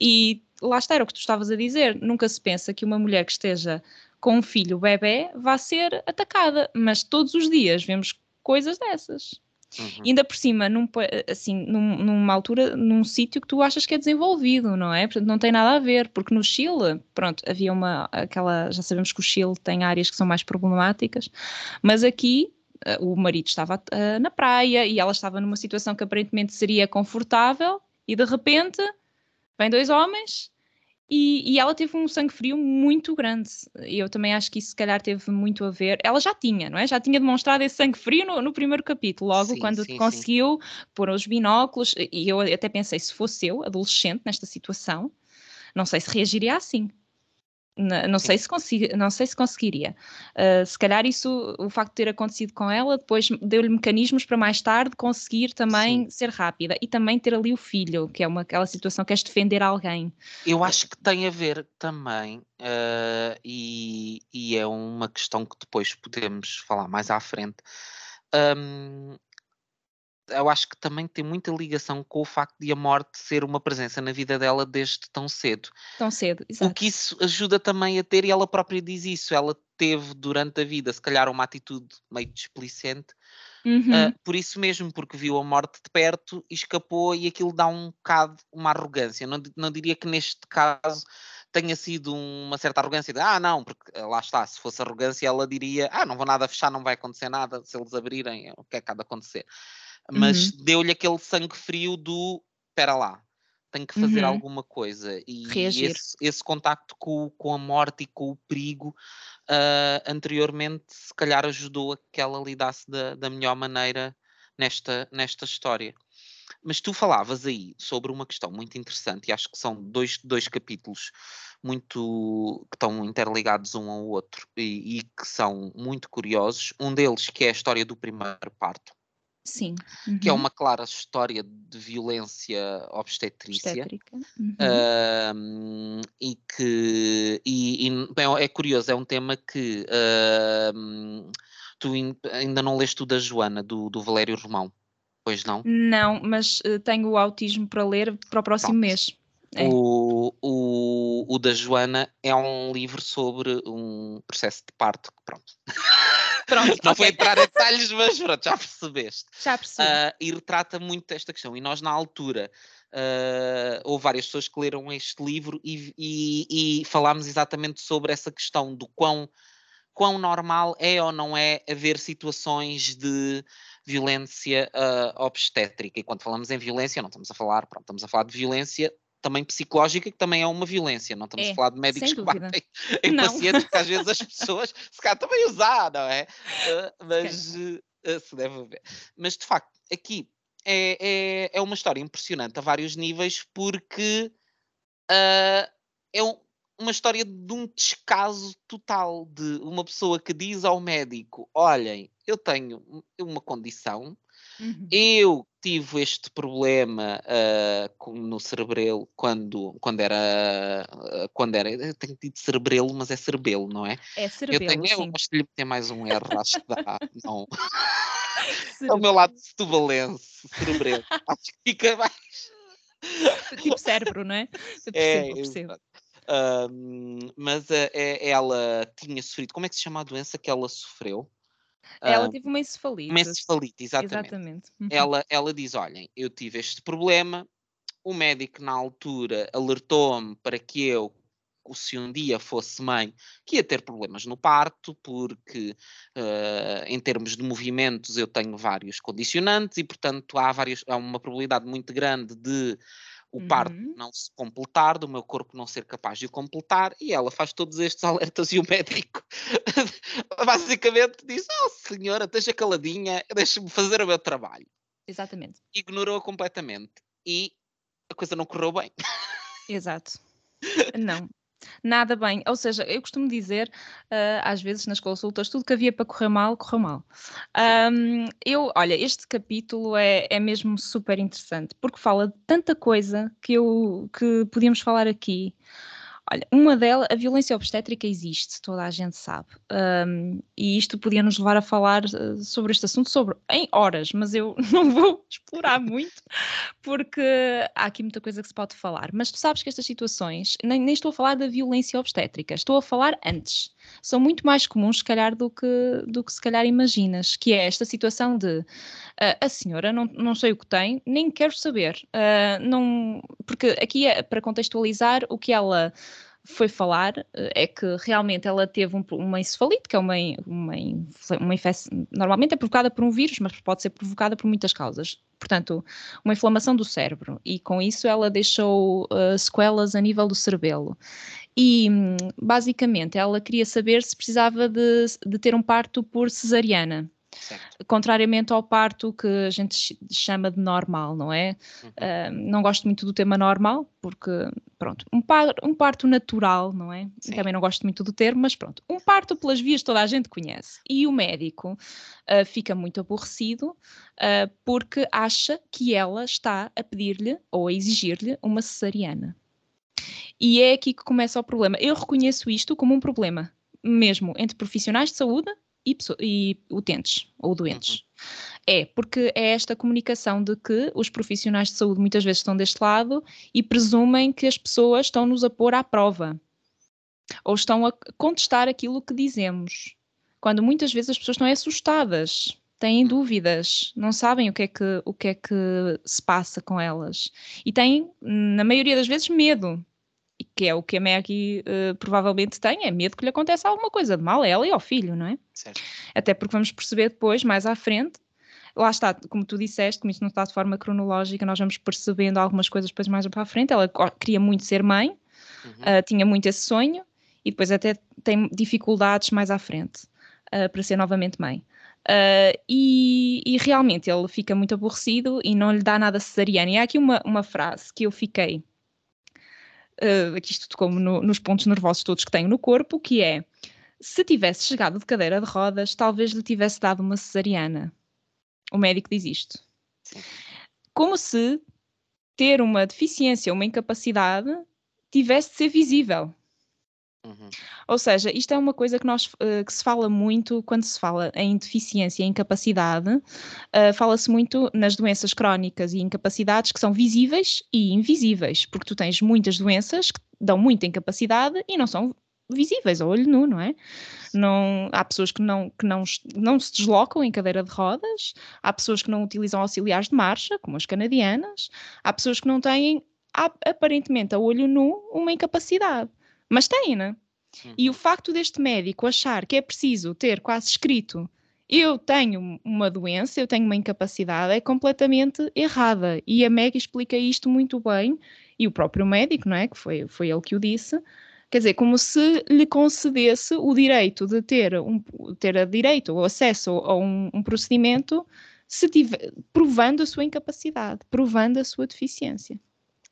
e lá está, era o que tu estavas a dizer, nunca se pensa que uma mulher que esteja com um filho bebê vá ser atacada, mas todos os dias vemos coisas dessas. Uhum. Ainda por cima, num, assim, num, numa altura, num sítio que tu achas que é desenvolvido, não é? Portanto, não tem nada a ver, porque no Chile, pronto, havia uma, aquela, já sabemos que o Chile tem áreas que são mais problemáticas, mas aqui uh, o marido estava uh, na praia e ela estava numa situação que aparentemente seria confortável e de repente Vem dois homens e, e, ela teve um sangue frio muito grande. Eu também acho que isso se calhar teve muito a ver. Ela já tinha, não é? Já tinha demonstrado esse sangue frio no, no primeiro capítulo, logo sim, quando sim, conseguiu sim. pôr os binóculos. E eu até pensei, se fosse eu, adolescente, nesta situação, não sei se reagiria assim. Não sei, se consegui, não sei se conseguiria. Uh, se calhar isso, o facto de ter acontecido com ela, depois deu-lhe mecanismos para mais tarde conseguir também Sim. ser rápida e também ter ali o filho, que é uma, aquela situação que és defender alguém. Eu acho que tem a ver também, uh, e, e, é uma questão que depois podemos falar mais à frente. Um, eu acho que também tem muita ligação com o facto de a morte ser uma presença na vida dela desde tão cedo. Tão cedo, exato. O que isso ajuda também a ter, e ela própria diz isso, ela teve durante a vida, se calhar, uma atitude meio displicente, uhum. uh, por isso mesmo, porque viu a morte de perto e escapou, e aquilo dá um bocado uma arrogância. Não, não diria que neste caso tenha sido uma certa arrogância de ah, não, porque ah, lá está, se fosse arrogância, ela diria ah, não vou nada fechar, não vai acontecer nada, se eles abrirem, o que é que há de acontecer? Mas uhum. deu-lhe aquele sangue frio do espera lá, tenho que fazer uhum. alguma coisa. E esse, esse, contacto com, com a morte e com o perigo uh, anteriormente, se calhar ajudou a que ela lidasse da, da melhor maneira nesta, nesta história. Mas tu falavas aí sobre uma questão muito interessante, e acho que são dois, dois capítulos muito que estão interligados um ao outro e, e que são muito curiosos. Um deles que é a história do primeiro parto, Sim. Uhum. Que é uhum. uma clara história de violência obstetrícia. Uhum. Uh, e que. E, e, bem, é curioso, é um tema que. Tu ainda não leste o da Joana, do, do Valério Romão, pois não? Não, mas uh, tenho o autismo para ler para o próximo Pronto. mês. É. O, o, o da Joana é um livro sobre um processo de parto. Pronto. [laughs] Pronto, não okay. vou entrar em detalhes, mas pronto, já percebeste. Já percebi. Uh, e retrata muito esta questão. E nós, na altura, uh, houve várias pessoas que leram este livro e, e, e falámos exatamente sobre essa questão do quão, quão normal é ou não é haver situações de violência uh, obstétrica. E quando falamos em violência, não estamos a falar, pronto, estamos a falar de violência também psicológica, que também é uma violência. Não estamos é, a falar de médicos que batem [laughs] em não. pacientes, que às vezes as pessoas se calhar também usar, não é? Uh, mas uh, se deve ver. Mas de facto, aqui é, é, é, uma história impressionante a vários níveis, porque uh, é um, uma história de um descaso total de uma pessoa que diz ao médico: Olhem, eu tenho uma condição Uhum. Eu tive este problema uh, no cerebelo quando, quando era. Uh, quando era. Eu tenho dito cerebelo, mas é cerebelo, não é? É cerebelo. Eu, tenho, sim. eu gosto de lhe meter mais um R, acho que dá. [laughs] não. é o meu lado setubalense, cerebelo. [laughs] acho que fica mais. tipo cérebro, não é? Eu percebo, é, percebo. Uh, mas uh, ela tinha sofrido. Como é que se chama a doença que ela sofreu? Ela teve uma encefalite. Uma encefalite, exatamente. exatamente. Uhum. Ela, ela diz: olhem, eu tive este problema, o médico na altura alertou-me para que eu, se um dia fosse mãe, que ia ter problemas no parto, porque uh, em termos de movimentos eu tenho vários condicionantes e, portanto, há, vários, há uma probabilidade muito grande de o parto uhum. não se completar, do meu corpo não ser capaz de o completar, e ela faz todos estes alertas e o médico [laughs] basicamente diz: Oh senhora, esteja caladinha, deixa-me fazer o meu trabalho. Exatamente. Ignorou completamente e a coisa não correu bem. [laughs] Exato. Não. Nada bem. Ou seja, eu costumo dizer, uh, às vezes nas consultas, tudo que havia para correr mal, correu mal. Um, eu, olha, este capítulo é, é mesmo super interessante, porque fala de tanta coisa que, eu, que podíamos falar aqui. Olha, uma delas, a violência obstétrica existe, toda a gente sabe. Um, e isto podia nos levar a falar uh, sobre este assunto sobre, em horas, mas eu [laughs] não vou explorar muito, porque há aqui muita coisa que se pode falar. Mas tu sabes que estas situações, nem, nem estou a falar da violência obstétrica, estou a falar antes. São muito mais comuns, se calhar, do que, do que se calhar imaginas, que é esta situação de uh, a senhora não, não sei o que tem, nem quero saber. Uh, não, porque aqui é para contextualizar o que ela foi falar eh, é que realmente ela teve um, uma encefalite, que é uma, uma, uma infecção, normalmente é provocada por um vírus, mas pode ser provocada por muitas causas. Portanto, uma inflamação do cérebro, e com isso ela deixou uh, sequelas a nível do cerebelo. E basicamente ela queria saber se precisava de, de ter um parto por cesariana. Certo. Contrariamente ao parto que a gente chama de normal, não é? Uhum. Uh, não gosto muito do tema normal, porque, pronto, um, par, um parto natural, não é? Sim. Também não gosto muito do termo, mas pronto, um parto pelas vias toda a gente conhece. E o médico uh, fica muito aborrecido uh, porque acha que ela está a pedir-lhe ou a exigir-lhe uma cesariana. E é aqui que começa o problema. Eu reconheço isto como um problema, mesmo entre profissionais de saúde e, e utentes ou doentes. Uhum. É, porque é esta comunicação de que os profissionais de saúde muitas vezes estão deste lado e presumem que as pessoas estão-nos a pôr à prova ou estão a contestar aquilo que dizemos, quando muitas vezes as pessoas estão assustadas, têm uhum. dúvidas, não sabem o que é que, o que, é que se passa com elas e têm, na maioria das vezes, medo que é o que a Maggie uh, provavelmente tem, é medo que lhe aconteça alguma coisa de mal a ela e ao filho, não é? Certo. Até porque vamos perceber depois, mais à frente, lá está, como tu disseste, como isto não está de forma cronológica, nós vamos percebendo algumas coisas depois mais para a frente. Ela queria muito ser mãe, uhum. uh, tinha muito esse sonho e depois até tem dificuldades mais à frente uh, para ser novamente mãe. Uh, e, e, realmente ele fica muito aborrecido e não lhe dá nada cesariana. E há aqui uma, uma frase que eu fiquei uh, aqui isto como no, nos pontos nervosos todos que tenho no corpo, que é se tivesse chegado de cadeira de rodas, talvez lhe tivesse dado uma cesariana. O médico diz isto. Sim. Como se ter uma deficiência, uma incapacidade, tivesse de ser visível. Uhum. Ou seja, isto é uma coisa que, nós, uh, que se fala muito quando se fala em deficiência e incapacidade, uh, fala-se muito nas doenças crónicas e incapacidades que são visíveis e invisíveis, porque tu tens muitas doenças que dão muita incapacidade e não são visíveis ao olho nu, não é? Não, há pessoas que, não, que não, não se deslocam em cadeira de rodas, há pessoas que não utilizam auxiliares de marcha, como as canadianas, há pessoas que não têm, aparentemente, a olho nu, uma incapacidade. Mas tem, né? Uhum. E o uhum. facto deste médico achar que é preciso ter quase escrito eu tenho uma doença, eu tenho uma incapacidade, é completamente errada. E a Meg explica isto muito bem, e o próprio médico, não é? Que foi, foi ele que o disse. Quer dizer, como se lhe concedesse o direito de ter, um, ter a direito ou acesso a um, um procedimento se tiver, provando a sua incapacidade, provando a sua deficiência.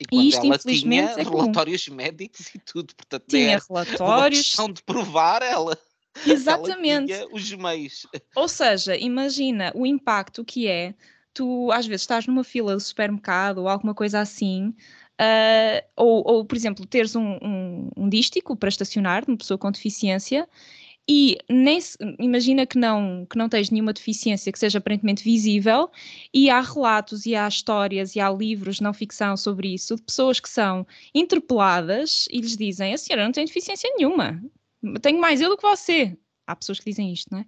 E quando e isto, ela tinha é relatórios médicos e tudo, portanto, tinha é relatórios. questão de provar ela. [laughs] Exatamente. Ela os meios. Ou seja, imagina o impacto que é tu às vezes estás numa fila do supermercado ou alguma coisa assim, uh, ou, ou, por exemplo, teres um, um, um dístico para estacionar, uma pessoa com deficiência, e nem se, imagina que não, que não tens nenhuma deficiência que seja aparentemente visível, e há relatos e há histórias e há livros não ficção sobre isso, de pessoas que são interpeladas e lhes dizem: a senhora não tem deficiência nenhuma, tenho mais eu do que você. Há pessoas que dizem isto, não é?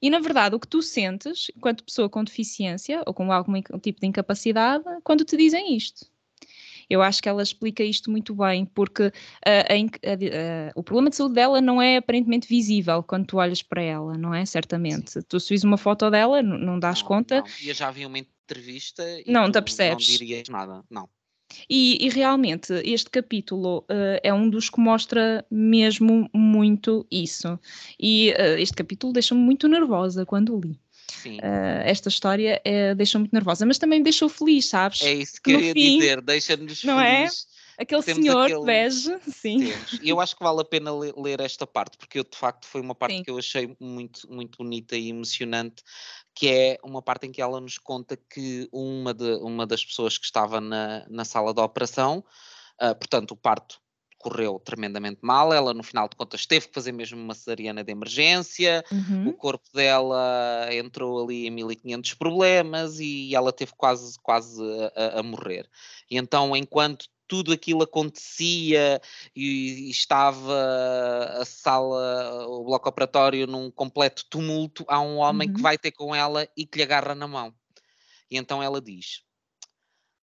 E na verdade, o que tu sentes, enquanto pessoa com deficiência ou com algum tipo de incapacidade, quando te dizem isto. Eu acho que ela explica isto muito bem, porque uh, a, a, o problema de saúde dela não é aparentemente visível quando tu olhas para ela, não é? Certamente. Sim. Tu se vis uma foto dela, não, não das não, conta. Não. Eu já vi uma entrevista e não te percebes. Não dirias nada, não. E, e, realmente este capítulo uh, é um dos que mostra mesmo muito isso. E uh, este capítulo deixa-me muito nervosa quando li. Uh, esta história uh, deixou muito nervosa, mas também me deixou feliz, sabes? É isso que eu ia fim, dizer, deixa-nos não é? Aquele Temos senhor aquele... bege, sim. E eu acho que vale a pena ler, ler esta parte, porque eu, de facto foi uma parte sim. que eu achei muito, muito bonita e emocionante, que é uma parte em que ela nos conta que uma, de, uma das pessoas que estava na, na sala da operação, uh, portanto, o parto correu tremendamente mal. Ela, no final de contas, teve que fazer mesmo uma cesariana de emergência. Uhum. O corpo dela entrou ali em 1500 problemas e ela teve quase, quase a, a morrer. E então, enquanto tudo aquilo acontecia e, e, estava a sala, o bloco operatório num completo tumulto, há um homem uhum. que vai ter com ela e que lhe agarra na mão. E então ela diz: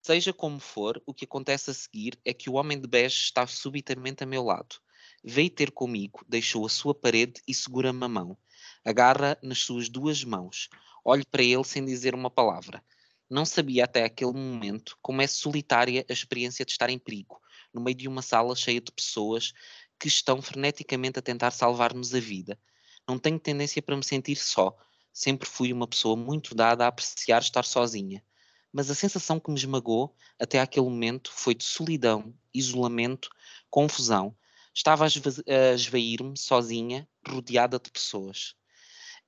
Seja como for, o que acontece a seguir é que o homem de bege está subitamente a meu lado. Veio ter comigo, deixou a sua parede e segura-me a mão. Agarra nas suas duas mãos. Olho para ele sem dizer uma palavra. Não sabia até aquele momento como é solitária a experiência de estar em perigo, no meio de uma sala cheia de pessoas que estão freneticamente a tentar salvar-nos a vida. Não tenho tendência para me sentir só. Sempre fui uma pessoa muito dada a apreciar estar sozinha mas a sensação que me esmagou até aquele momento foi de solidão, isolamento, confusão. Estava a esvair-me sozinha, rodeada de pessoas.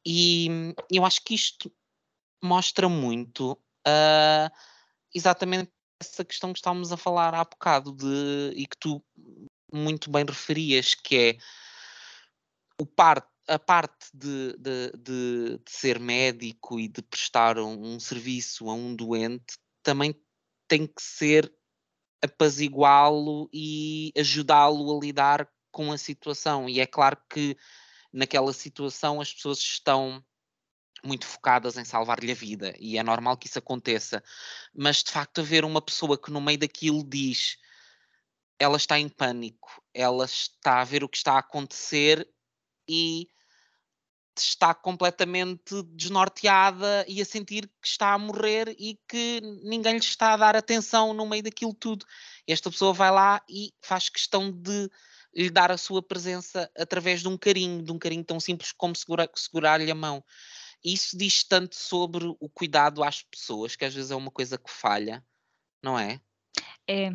E eu acho que isto mostra muito uh, exatamente essa questão que estávamos a falar há bocado de, e que tu muito bem referias, que é o par a parte de, de, de, de, ser médico e de prestar um, um, serviço a um doente também tem que ser apaziguá-lo e ajudá-lo a lidar com a situação. E é claro que naquela situação as pessoas estão muito focadas em salvar-lhe a vida e é normal que isso aconteça. Mas de facto, haver uma pessoa que no meio daquilo diz ela está em pânico, ela está a ver o que está a acontecer e está completamente desnorteada e a sentir que está a morrer e que ninguém lhe está a dar atenção no meio daquilo tudo. Esta pessoa vai lá e faz questão de lhe dar a sua presença através de um carinho, de um carinho tão simples como segura, segurar-lhe a mão. Isso diz tanto sobre o cuidado às pessoas, que às vezes é uma coisa que falha, não é? É,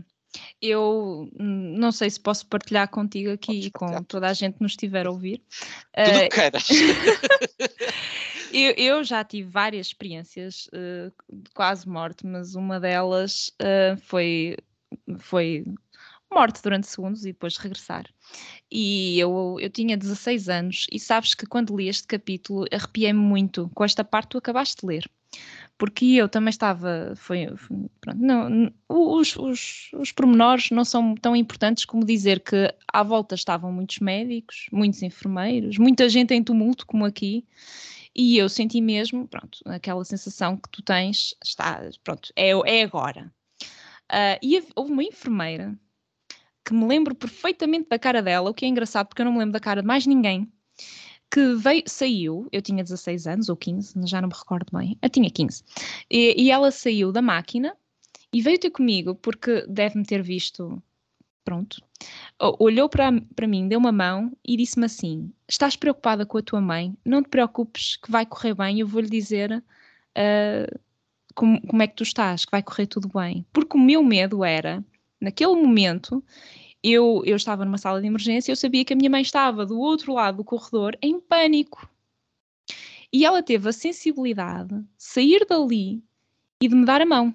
eu não sei se posso partilhar contigo aqui e com toda a gente que nos estiver a ouvir. Tudo uh, queiras. [laughs] eu, eu, já tive várias experiências uh, de quase morte, mas uma delas uh, foi, foi morte durante segundos e depois regressar. E eu, eu tinha 16 anos e sabes que quando li este capítulo arrepiei-me muito com esta parte que tu acabaste de ler porque eu também estava. Foi, foi pronto, não, os, os, os pormenores não são tão importantes como dizer que à volta estavam muitos médicos, muitos enfermeiros, muita gente em tumulto, como aqui, e eu senti mesmo, pronto, aquela sensação que tu tens, está, pronto, é, é agora. Uh, e houve uma enfermeira que me lembro perfeitamente da cara dela, o que é engraçado porque eu não me lembro da cara de mais ninguém que veio, saiu, eu tinha 16 anos ou 15, já não me recordo bem, eu tinha 15, e, e ela saiu da máquina e veio ter comigo porque deve-me ter visto, pronto, olhou para, para mim, deu uma mão e disse-me assim: Estás preocupada com a tua mãe? Não te preocupes, que vai correr bem. Eu vou-lhe dizer uh, como, como é que tu estás, que vai correr tudo bem. Porque o meu medo era, naquele momento, eu, eu estava numa sala de emergência, eu sabia que a minha mãe estava do outro lado do corredor em pânico. E ela teve a sensibilidade de sair dali e de me dar a mão.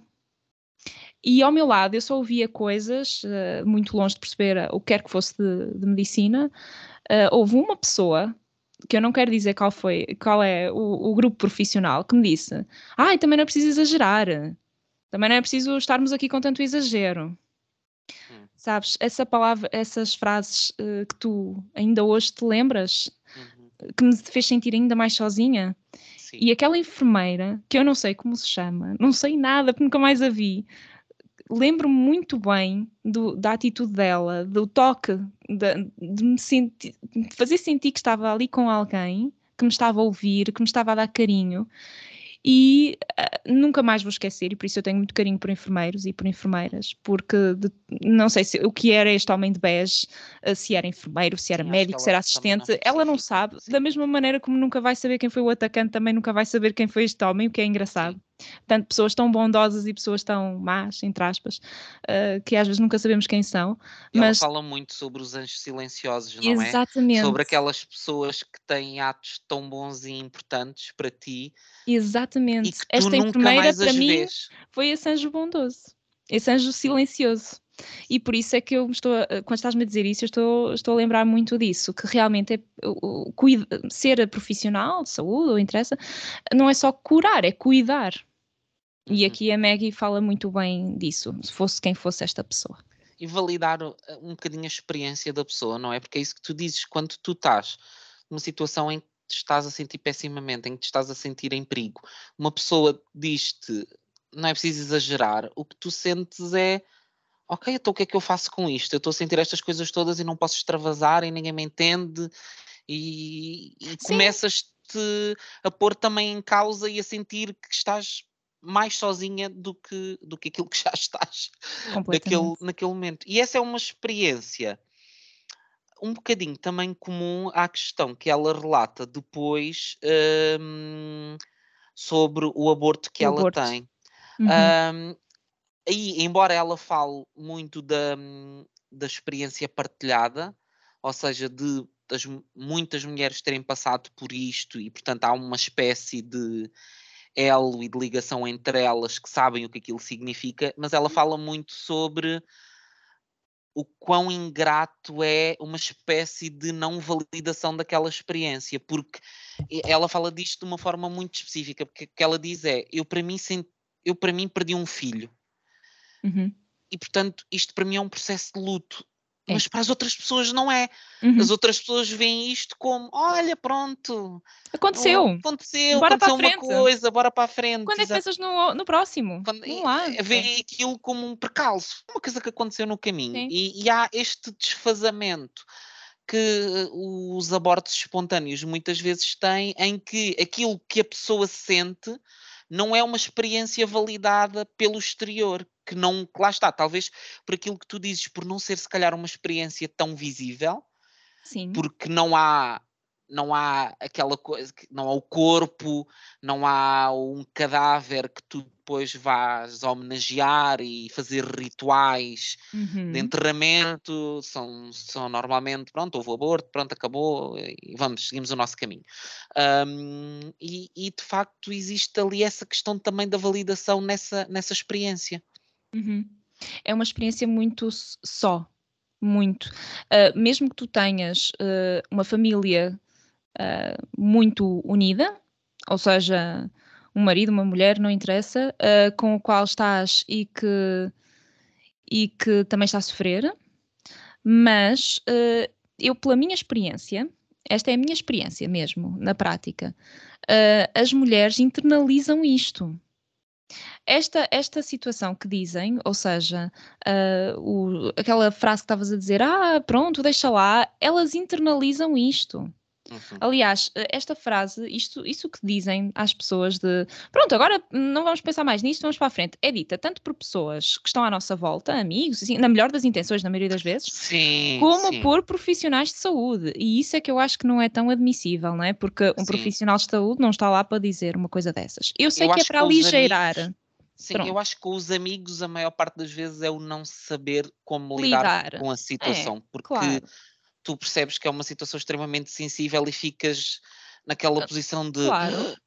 E ao meu lado eu só ouvia coisas, uh, muito longe de perceber o que quer que fosse de, de medicina. Uh, houve uma pessoa, que eu não quero dizer qual foi, qual é o, o grupo profissional, que me disse: Ai, ah, também não é preciso exagerar. Também não é preciso estarmos aqui com tanto exagero. Sabes, essa palavra, essas frases uh, que tu ainda hoje te lembras, uhum. que me fez sentir ainda mais sozinha. Sim. E aquela enfermeira, que eu não sei como se chama, não sei nada, porque nunca mais a vi, lembro-me muito bem do, da atitude dela, do toque, de, de me sentir, de fazer sentir que estava ali com alguém, que me estava a ouvir, que me estava a dar carinho e uh, nunca mais vou esquecer, e por isso eu tenho muito carinho por enfermeiros e por enfermeiras, porque de, não sei se, o que era este homem de bege, uh, se era enfermeiro, se era Sim, médico, se era assistente, não ela não sabe, da mesma maneira como nunca vai saber quem foi o atacante, também nunca vai saber quem foi este homem, o que é engraçado. Portanto, pessoas tão bondosas e pessoas tão más, entre aspas, uh, que às vezes nunca sabemos quem são. E mas... ela fala muito sobre os anjos silenciosos, não Exatamente. é? Exatamente. Sobre aquelas pessoas que têm atos tão bons e importantes para ti. Exatamente. Esta enfermeira, para mim, vês. foi esse anjo bondoso, esse anjo silencioso. E por isso é que eu estou, quando estás-me a dizer isso, eu estou, estou a lembrar muito disso, que realmente é, cuida, ser profissional de saúde, ou interessa, não é só curar, é cuidar. E uhum. aqui a Maggie fala muito bem disso, se fosse quem fosse esta pessoa. E validar uh, um bocadinho a experiência da pessoa, não é? Porque é isso que tu dizes, quando tu estás numa situação em que te estás a sentir pessimamente, em que te estás a sentir em perigo, uma pessoa diz-te, não é preciso exagerar, o que tu sentes é ok, então o que é que eu faço com isto? Eu estou a sentir estas coisas todas e não posso extravasar e ninguém me entende e, e começas-te a pôr também em causa e a sentir que estás mais sozinha do que, do que aquilo que já estás [laughs] naquele, naquele momento. E essa é uma experiência um bocadinho também comum à questão que ela relata depois um, sobre o aborto que o ela aborto. tem. Uhum. Um, aí, embora ela fale muito da, da experiência partilhada, ou seja, de das muitas mulheres terem passado por isto e, portanto, há uma espécie de elo e de ligação entre elas que sabem o que aquilo significa, mas ela fala muito sobre o quão ingrato é uma espécie de não validação daquela experiência, porque ela fala disto de uma forma muito específica, porque o que ela diz é, eu para mim, eu para mim perdi um filho, Uhum. E portanto, isto para mim é um processo de luto. É. Mas para as outras pessoas não é. Uhum. As outras pessoas veem isto como: olha, pronto. Aconteceu. Aconteceu, bora aconteceu uma coisa, bora para a frente. Quando é que pensas no, no próximo? Quando. Veem é. aquilo como um percalço, uma coisa que aconteceu no caminho. E, e há este desfazamento que os abortos espontâneos muitas vezes têm, em que aquilo que a pessoa sente não é uma experiência validada pelo exterior, que não, que lá está, talvez por aquilo que tu dizes, por não ser se calhar uma experiência tão visível, Sim. porque não há não há aquela coisa, não há o corpo, não há um cadáver que tu depois vás homenagear e fazer rituais uhum. de enterramento, são, são normalmente, pronto, houve o aborto, pronto, acabou e vamos, seguimos o nosso caminho. Um, e, e, de facto existe ali essa questão também da validação nessa, nessa experiência. Uhum. É uma experiência muito só, muito. Uh, mesmo que tu tenhas uh, uma família uh, muito unida, ou seja, um marido, uma mulher, não interessa, com o qual estás e que, e que também está a sofrer, mas eu, pela minha experiência, esta é a minha experiência mesmo, na prática, as mulheres internalizam isto esta, esta situação que dizem, ou seja, uh, o, aquela frase que estavas a dizer, ah, pronto, deixa lá, elas internalizam isto. Uhum. Aliás, eh, esta frase, isto, isso que dizem às pessoas de pronto, agora não vamos pensar mais nisto, vamos para a frente, é dita tanto por pessoas que estão à nossa volta, amigos, assim, na melhor das intenções, na maioria das vezes, sim, como sim. por profissionais de saúde. E isso é que eu acho que não é tão admissível, não é? Porque um sim. profissional de saúde não está lá para dizer uma coisa dessas. Eu sei eu que é para aligeirar. Amigos... Sim, Pronto. eu acho que os amigos a maior parte das vezes é o não saber como lidar, lidar. com a situação, é, porque claro tu percebes que é uma situação extremamente sensível e ficas naquela ah, posição de. Claro.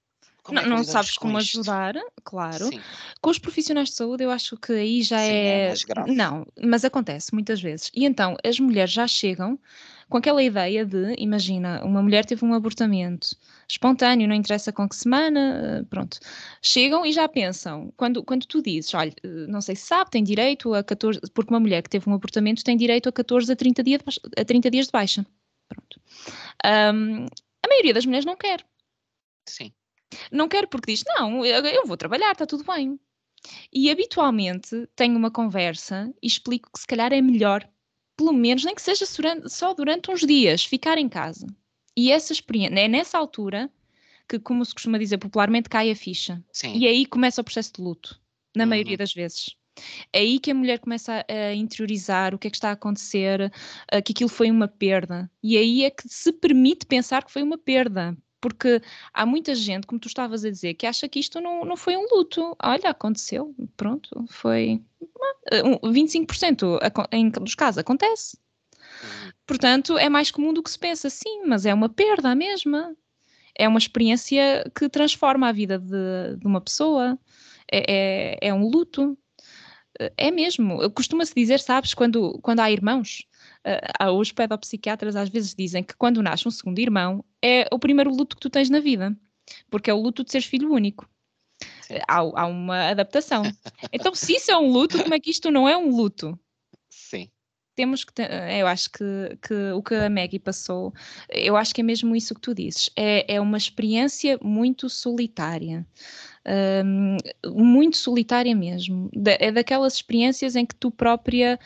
Como não, é não sabes como isto? ajudar, claro. Sim. Com os profissionais de saúde, eu acho que aí já Sim, é. é não, mas acontece muitas vezes. E então as mulheres já chegam com aquela ideia de, imagina, uma mulher teve um abortamento espontâneo, não interessa com que semana, eh, pronto. Chegam e já pensam, quando, quando tu dizes, olha, eh, não sei se sabe, tem direito a 14, porque uma mulher que teve um abortamento tem direito a 14 a 30, dia, a 30 dias de baixa. Pronto. Um, a maioria das mulheres não quer. Sim. Não quer porque diz, não, eu vou trabalhar, está tudo bem. E habitualmente tenho uma conversa e explico que se calhar é melhor pelo menos, nem que seja só durante uns dias, ficar em casa. E essa experiência, é nessa altura que, como se costuma dizer popularmente, cai a ficha. Sim. E aí começa o processo de luto, na uhum. maioria das vezes. É aí que a mulher começa a, interiorizar o que é que está a acontecer, que aquilo foi uma perda. E aí é que se permite pensar que foi uma perda, porque há muita gente, como tu estavas a dizer, que acha que isto não, não foi um luto. Olha, aconteceu, pronto, foi. 25% em, dos casos acontece. Uhum. Portanto, é mais comum do que se pensa, sim, mas é uma perda a mesma. É uma experiência que transforma a vida de, de uma pessoa. É, é, é, um luto. É mesmo. Costuma-se dizer, sabes, quando, quando há irmãos, uh, os pedopsiquiatras às vezes dizem que quando nasce um segundo irmão é o primeiro luto que tu tens na vida, porque é o luto de seres filho único. Há, há, uma adaptação. [laughs] Então, se isso é um luto, como é que isto não é um luto? Sim. Temos que, eu acho que, que o que a Maggie passou, eu acho que é mesmo isso que tu dizes, é, é uma experiência muito solitária um, muito solitária mesmo. é daquelas experiências em que tu própria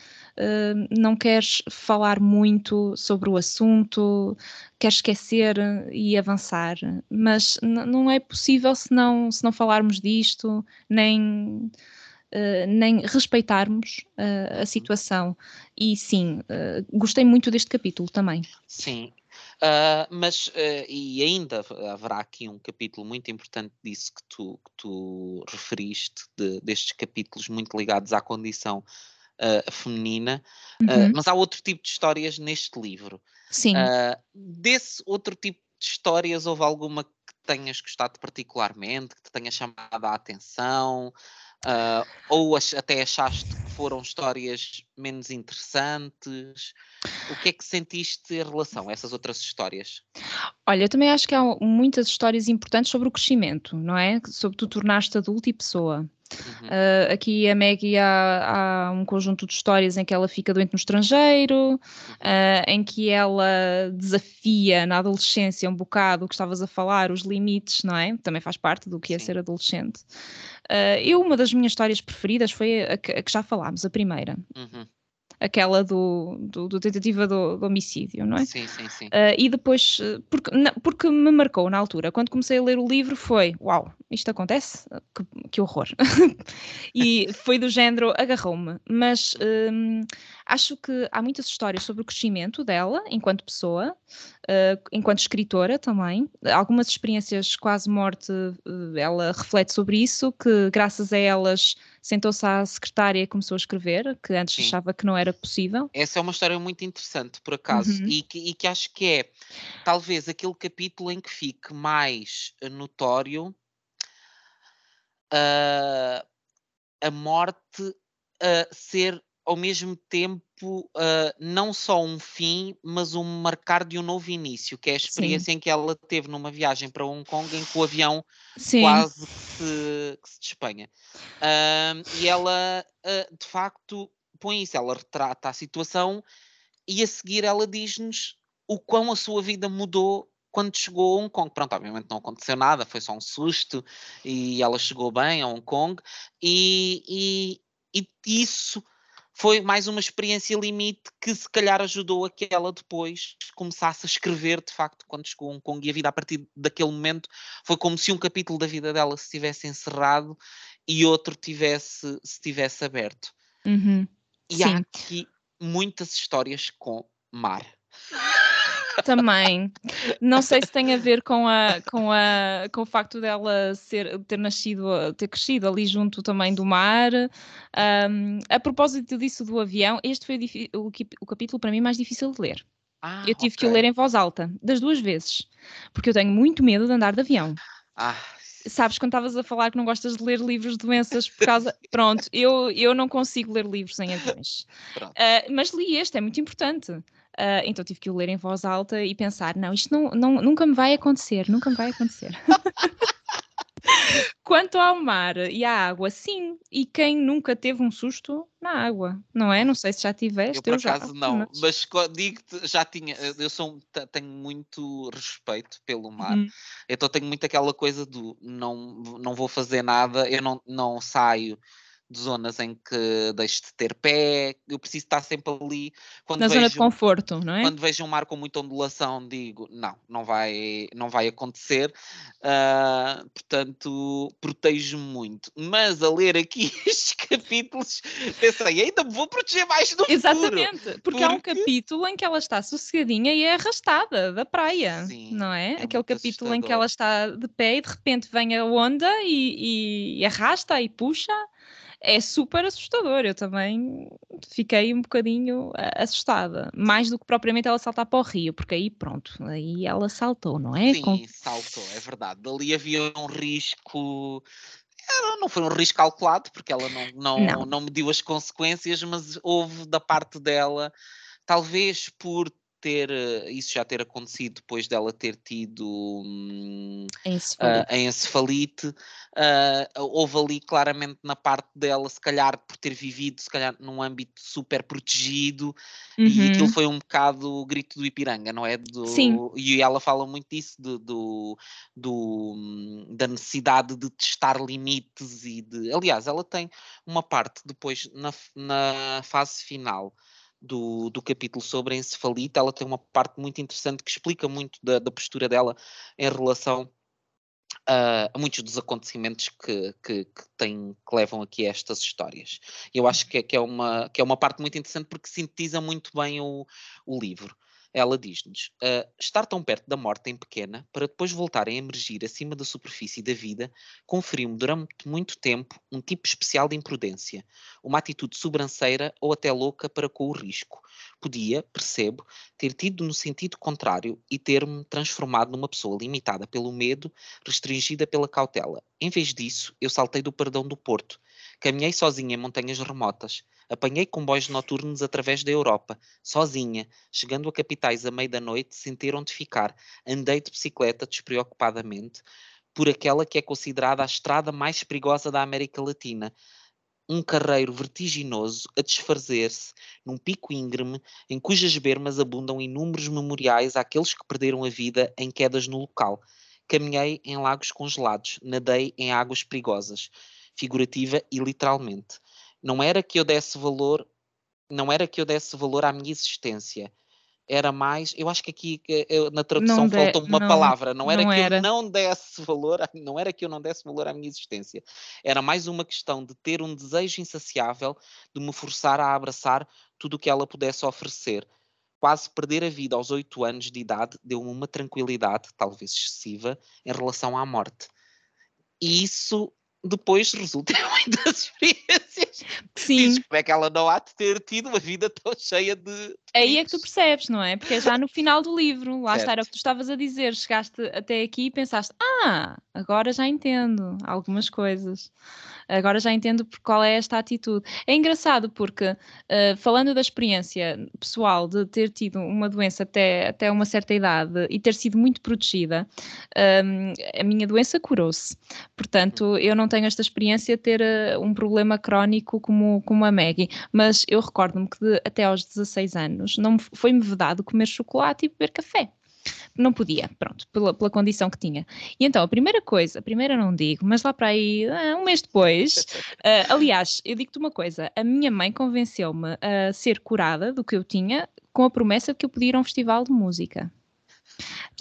não queres falar muito sobre o assunto, queres esquecer e avançar, mas não é possível se não, se não falarmos disto, nem. Uh, nem respeitarmos uh, a uhum. situação. E sim, uh, gostei muito deste capítulo também. Sim, Uh, mas, uh, e ainda haverá aqui um capítulo muito importante disso que tu, que tu referiste, de, destes capítulos muito ligados à condição uh, feminina, uhum. mas há outro tipo de histórias neste livro. Sim. desse outro tipo de histórias, houve alguma que tenhas gostado particularmente, que te tenha chamado a atenção? Ou até achaste foram histórias menos interessantes? O que é que sentiste em relação a essas outras histórias? Olha, eu também acho que há muitas histórias importantes sobre o crescimento, não é? Sobre tu tornaste adulto e pessoa. Uhum. Uh, aqui a Maggie há, há, um conjunto de histórias em que ela fica doente no estrangeiro, uh, em que ela desafia na adolescência um bocado o que estavas a falar, os limites, não é? Também faz parte do que é ser adolescente. Uh, eu, uma das minhas histórias preferidas foi a que, a que já falámos, a primeira. Uhum aquela do, do, do tentativa do, do, homicídio, não é? Sim, sim, sim. Uh, e depois, porque, porque me marcou na altura, quando comecei a ler o livro, foi: Uau, isto acontece? Que, que horror! [laughs] e foi do género, agarrou-me. Mas um, acho que há muitas histórias sobre o crescimento dela enquanto pessoa, uh, enquanto escritora também. Algumas experiências quase morte, uh, ela reflete sobre isso, que graças a elas sentou-se à secretária e começou a escrever, que antes Sim. achava que não era possível. Essa é uma história muito interessante, por acaso, uhum. e, que, e que acho que é talvez aquele capítulo em que fique mais notório uh, a morte uh, ser ao mesmo tempo tipo uh, não só um fim, mas um marcar de um novo início, que é a experiência Sim. em que ela teve numa viagem para Hong Kong em que o avião Sim. quase que se, que se despenha. Uh, e ela, uh, de facto, põe isso, ela retrata a situação e a seguir ela diz-nos o quão a sua vida mudou quando chegou a Hong Kong. Pronto, obviamente não aconteceu nada, foi só um susto e ela chegou bem a Hong Kong e, e, e isso foi mais uma experiência limite que se calhar ajudou a que ela depois começasse a escrever de facto quando chegou a Hong Kong e a vida a partir daquele momento foi como se um capítulo da vida dela se tivesse encerrado e outro tivesse, se tivesse aberto. Uhum. E Sim. há aqui muitas histórias com mar. Também. Não sei se tem a ver com, a, com, a, com o facto dela ser, ter nascido, ter crescido ali junto também do mar. Um, a propósito disso do avião, este foi o, o capítulo para mim mais difícil de ler. Ah, eu tive okay. que o ler em voz alta, das duas vezes, porque eu tenho muito medo de andar de avião. Ah, sabes, quando estavas a falar que não gostas de ler livros de doenças por causa. [laughs] Pronto, eu, eu não consigo ler livros em aviões. Uh, mas li este, é muito importante. Uh, então tive que o ler em voz alta e pensar: não, isto não, não, nunca me vai acontecer, nunca me vai acontecer. [laughs] Quanto ao mar e à água, sim. E quem nunca teve um susto na água, não é? Não sei se já tiveste. Eu, por eu acaso, já, não. Mas, mas digo-te, já tinha. Eu sou, tenho muito respeito pelo mar. Uhum. Então tenho muito aquela coisa do não, não vou fazer nada, eu não, não saio de zonas em que deixo de ter pé, eu preciso estar sempre ali. Quando Na vejo, zona de conforto, não é? Quando vejo um mar com muita ondulação, digo, não, não vai, não vai acontecer, uh, portanto, protejo-me muito. Mas a ler aqui [laughs] estes capítulos, pensei, ainda me vou proteger mais do Exatamente, porque, porque, há um capítulo em que ela está sossegadinha e é arrastada da praia, Sim, não é? é Aquele capítulo assustador. em que ela está de pé e de repente vem a onda e, e arrasta e puxa é super assustador. Eu também fiquei um bocadinho assustada, mais do que propriamente ela saltar para o rio, porque aí pronto, aí ela saltou, não é? Sim, Com... saltou, é verdade. Dali havia um risco. Não foi um risco calculado, porque ela não, não, não. não mediu as consequências, mas houve da parte dela, talvez por ter eh, isso já ter acontecido depois dela ter tido hum, encefalite, uh, encefalite uh, houve ali claramente na parte dela, se calhar por ter vivido, se calhar num âmbito super protegido, uhum. e aquilo foi um bocado o grito do Ipiranga, não é? Do, Sim. E ela fala muito disso, do, do, do, hum, da necessidade de testar limites e de. Aliás, ela tem uma parte depois na, na fase final do, do capítulo sobre a encefalite, ela tem uma parte muito interessante que explica muito da, da postura dela em relação Uh, a muitos dos acontecimentos que, que, que, tem, que levam aqui a estas histórias. Eu acho que é, que é, uma, que é uma parte muito interessante porque sintetiza muito bem o, o livro ela diz-nos: uh, estar tão perto da morte em pequena, para depois voltar a emergir acima da superfície da vida, conferiu-me durante muito tempo um tipo especial de imprudência, uma atitude sobranceira ou até louca para com o risco. Podia, percebo, ter tido no sentido contrário e ter-me transformado numa pessoa limitada pelo medo, restringida pela cautela. Em vez disso, eu saltei do perdão do Porto, caminhei sozinha em montanhas remotas Apanhei comboios noturnos através da Europa, sozinha, chegando a capitais à meia da noite sem ter onde ficar. Andei de bicicleta despreocupadamente por aquela que é considerada a estrada mais perigosa da América Latina. Um carreiro vertiginoso a desfazer-se num pico íngreme em cujas bermas abundam inúmeros memoriais àqueles que perderam a vida em quedas no local. Caminhei em lagos congelados, nadei em águas perigosas, figurativa e literalmente. Não era que eu desse valor, não era que eu desse valor à minha existência. Era mais, eu acho que aqui eu, na tradução faltou uma não, palavra, não era não que era. eu não desse valor, não era que eu não desse valor à minha existência. Era mais uma questão de ter um desejo insaciável de me forçar a abraçar tudo o que ela pudesse oferecer. Quase perder a vida aos oito anos de idade deu-me uma tranquilidade, talvez excessiva, em relação à morte. E isso depois resulta em [laughs] muitas experiências. Sim. Dizes como é que ela não há de ter tido uma vida tão cheia de, aí é que tu percebes, não é? Porque é já no final do livro, lá Certo. está, era o que tu estavas a dizer, chegaste até aqui e pensaste, ah, agora já entendo algumas coisas, agora já entendo por qual é esta atitude. É engraçado porque, eh, falando da experiência pessoal de ter tido uma doença até, até uma certa idade e ter sido muito protegida, hum, a minha doença curou-se. Portanto, eu não tenho esta experiência de ter eh, um problema crónico como, como a Maggie, mas eu recordo-me que de- até aos 16 anos não me- foi-me vedado comer chocolate e beber café. Não podia, pronto, pela, pela condição que tinha. E então, a primeira coisa, a primeira não digo, mas lá para aí, ah, um mês depois, [laughs] ah, aliás, eu digo-te uma coisa, a minha mãe convenceu-me a ser curada do que eu tinha com a promessa de que eu podia ir a um festival de música.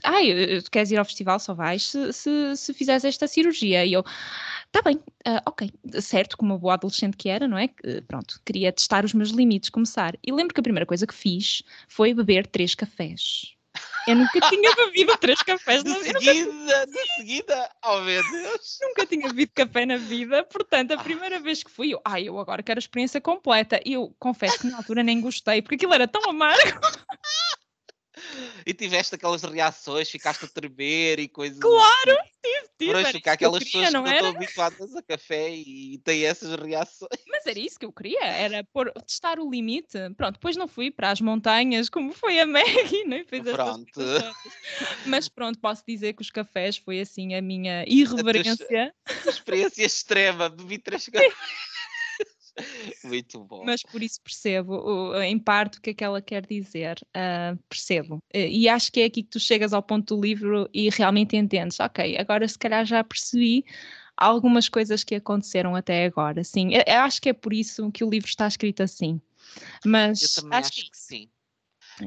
Ah, eu- tu queres ir ao festival, só vais se, se, se fizeres esta cirurgia. E eu, tá bem, ah, ok, certo, como uma boa adolescente que era, não é? Que, Pronto, queria testar os meus limites, começar. E lembro que a primeira coisa que fiz foi beber três cafés. Eu nunca tinha bebido três cafés De na vida. seguida, de seguida, oh meu Deus. Nunca tinha bebido café na vida, portanto, a primeira vez que fui, eu, ai, eu agora quero a experiência completa. E eu confesso que na altura nem gostei, porque aquilo era tão amargo. [laughs] E tiveste aquelas reações, ficaste a tremer e coisas. Claro, tive, tive. Para chocar isso que aquelas queria, pessoas que não estão habituadas a café e têm essas reações. Mas era isso que eu queria, era pôr, testar o limite. Pronto, depois não fui para as montanhas, como foi a Maggie, [laughs] nem fez Pronto. Mas pronto, posso dizer que os cafés foi assim a minha irreverência, Experiência extrema, bebi três cafés. [laughs] Muito bom. mas por isso percebo em parte o que é que ela quer dizer. ah, percebo. E acho que é aqui que tu chegas ao ponto do livro e realmente entendes. Ok, agora se calhar já percebi algumas coisas que aconteceram até agora. Sim, eu- acho que é por isso que o livro está escrito assim. Mas Eu também acho, que que sim.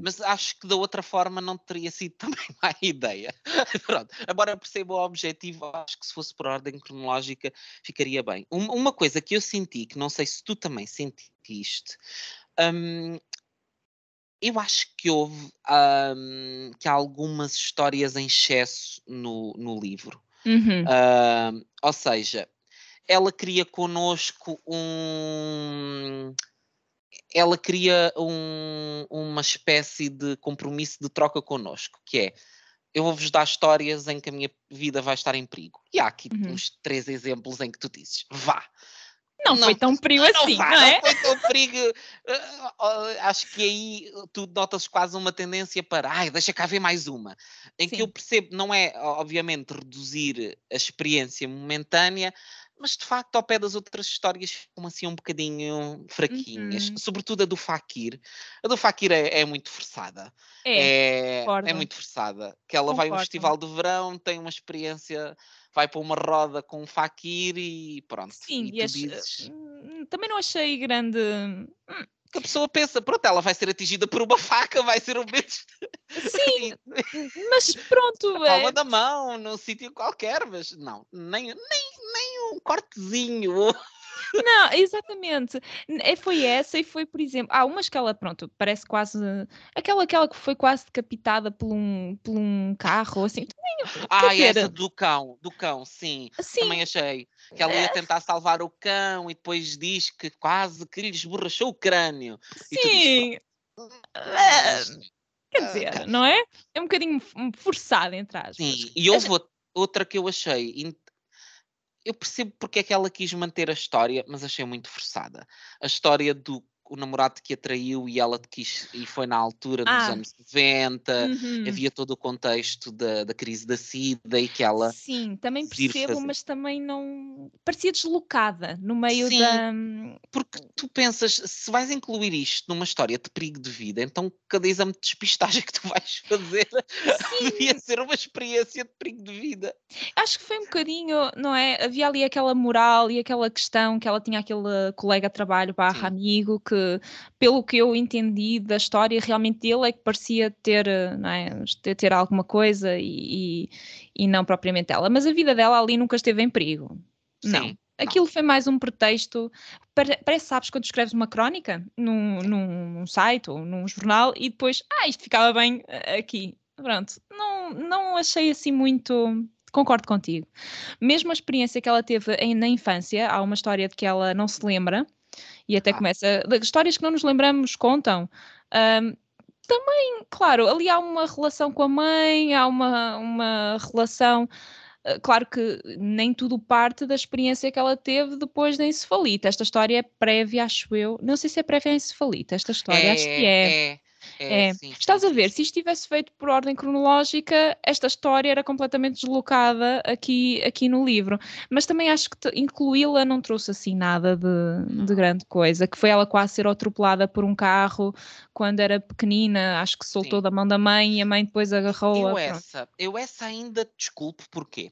Mas acho que da outra forma não teria sido [laughs] também má ideia. [laughs] Pronto. Embora eu perceba o objetivo, acho que se fosse por ordem cronológica ficaria bem. Um- uma coisa que eu senti, que não sei se tu também sentiste, hum, eu acho que houve hum, que há algumas histórias em excesso no, no livro. Uhum. Ahm, ou seja, ela cria connosco um. Ela cria um- uma espécie de compromisso de troca connosco, que é eu vou-vos dar histórias em que a minha vida vai estar em perigo. E há aqui Uhum. uns três exemplos em que tu dizes, vá. Não, Não, foi tão [laughs] perigo Não assim, vá, não é? não foi tão perigo. Ah, ah, acho que aí tu notas quase uma tendência para, ai, deixa cá ver mais uma. Em que Sim. eu percebo, não é, obviamente, reduzir a experiência momentânea, mas de facto, ao pé das outras histórias, ficam assim um bocadinho fraquinhas. Uhum. Sobretudo a do Fakir. A do Fakir é, é muito forçada. É, É, concordo. é muito forçada. Que ela vai a um Concordo. festival de verão, tem uma experiência, vai para uma roda com um Fakir e pronto. sim, e e tu ach- dizes hum, também não achei grande. que a pessoa pensa, pronto, ela vai ser atingida por uma [laughs] faca, vai ser um mês Sim, [laughs] mas pronto, na palma é, da mão, num sítio qualquer, mas não, nem, nem um cortezinho. [laughs] não, exatamente. É, Foi essa e foi, por exemplo, há umas que ela, pronto, parece quase. Aquela, aquela que foi quase decapitada por um, por um carro, assim. Ah, dizer- essa do cão, do cão, sim, Assim, também achei. Que ela ia tentar salvar o cão e depois diz que quase que lhe esborrachou o crânio. Dizes, sim. "Mas, Quer ah, dizer, cara." não é? É um bocadinho forçado, entre aspas. Sim, e houve out- outra que eu achei. Eu percebo porque é que ela quis manter a história, mas achei muito forçada. A história do o namorado que a traiu e ela quis, e foi na altura dos Ah. anos 90, Uhum. havia todo o contexto da, da crise da SIDA e que ela. Sim, também percebo, fazer. mas também não. Parecia deslocada no meio Sim. da. Porque tu pensas, se vais incluir isto numa história de perigo de vida, então cada exame de despistagem que tu vais fazer [laughs] devia ser uma experiência de perigo de vida. Acho que foi um bocadinho, não é? Havia ali aquela moral e aquela questão que ela tinha aquele colega de trabalho barra Sim. amigo que, pelo que eu entendi da história, realmente ele é que parecia ter, eh, não é? ter, ter alguma coisa e, e, não propriamente ela. Mas a vida dela ali nunca esteve em perigo. Não. Sim, Aquilo foi mais um pretexto. Pare- Parece, sabes, quando escreves uma crónica num, num, num site ou num jornal e depois, ah, isto ficava bem eh, aqui. Pronto. Não, não achei assim muito. Concordo contigo. Mesmo a experiência que ela teve em- na infância, há uma história de que ela não se lembra e até Ah. começa. Histórias que não nos lembramos contam. ahm, também, claro, ali há uma relação com a mãe, há uma, uma relação eh, claro que nem tudo parte da experiência que ela teve depois da encefalite. Esta história é prévia, acho eu. Não sei se é prévia à encefalite, esta história, é, acho que é. é. É, É, sim, estás a ver, se isto tivesse feito por ordem cronológica, esta história era completamente deslocada aqui, aqui no livro. Mas também acho que incluí-la não trouxe assim nada de, de Não. grande coisa. Que foi ela quase ser atropelada por um carro quando era pequenina, acho que soltou Sim. da mão da mãe e a mãe depois agarrou-a. Eu essa, eu essa ainda desculpo, porquê?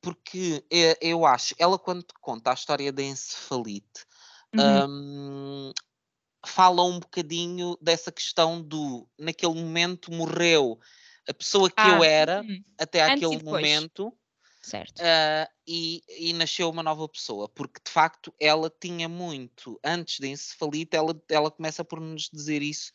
Porque eh, eu acho, ela quando conta a história da encefalite, Uhum. hum, fala um bocadinho dessa questão do, naquele momento morreu a pessoa que eu Ah, era uhum. até Antes aquele momento Certo. ah, e, e nasceu uma nova pessoa, porque de facto ela tinha muito, antes da encefalite, ela, ela começa por nos dizer isso,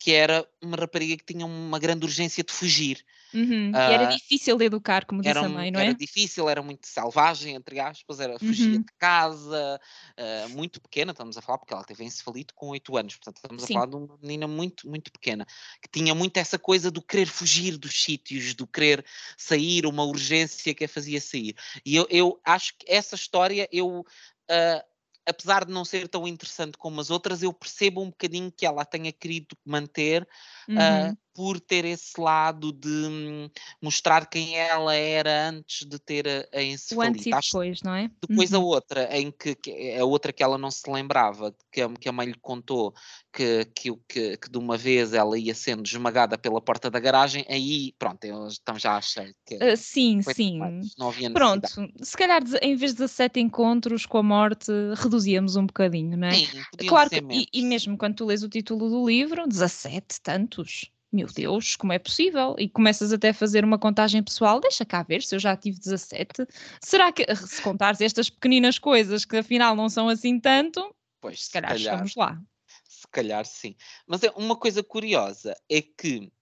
que era uma rapariga que tinha uma grande urgência de fugir. Uhum. E era Ah, difícil de educar, como disse era, a mãe, não era é? difícil, era muito selvagem, entre aspas, era fugia Uhum. de casa, ah, muito pequena, estamos a falar, porque ela teve encefalite com 8 anos, portanto estamos a Sim. falar de uma menina muito, muito pequena, que tinha muito essa coisa do querer fugir dos sítios, do querer sair, uma urgência que a fazia sair. E eu, eu acho que essa história, eu, ah, apesar de não ser tão interessante como as outras, eu percebo um bocadinho que ela tenha querido manter ah, Uhum. Por ter esse lado de hum, mostrar quem ela era antes de ter a, a O antes e encefalite. Depois, não é? depois a Uhum. outra, em que, que a outra que ela não se lembrava, que a, que a mãe lhe contou que, que, que, que de uma vez ela ia sendo esmagada pela porta da garagem, aí pronto, eu então já achei que Ah, sim, sim. demais, não havia Pronto, se calhar em vez de 17 encontros com a morte, reduzíamos um bocadinho, não é? Sim, Claro que, e, e mesmo quando tu lês o título do livro, 17, tantos. Meu. Deus, como é possível? E começas até a fazer uma contagem pessoal, deixa cá ver se eu já tive 17. Será que, se contares estas pequeninas coisas que afinal não são assim tanto, Pois, se calhar calhar, chegamos lá. se calhar sim. Mas é uma coisa curiosa é que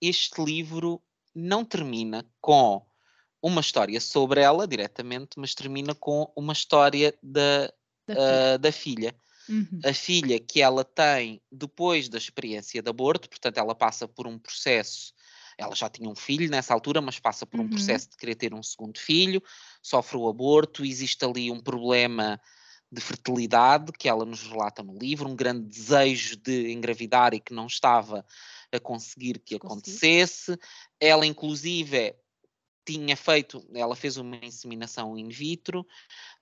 este livro não termina com uma história sobre ela diretamente, mas termina com uma história da, Da filha. ah, da filha. Uhum. A filha que ela tem depois da experiência de aborto, portanto, ela passa por um processo. Ela já tinha um filho nessa altura, mas passa por um Uhum. processo de querer ter um segundo filho, sofre o aborto, existe ali um problema de fertilidade que ela nos relata no livro, um grande desejo de engravidar e que não estava a conseguir que acontecesse. Ela, inclusive, tinha feito, ela fez uma inseminação in vitro,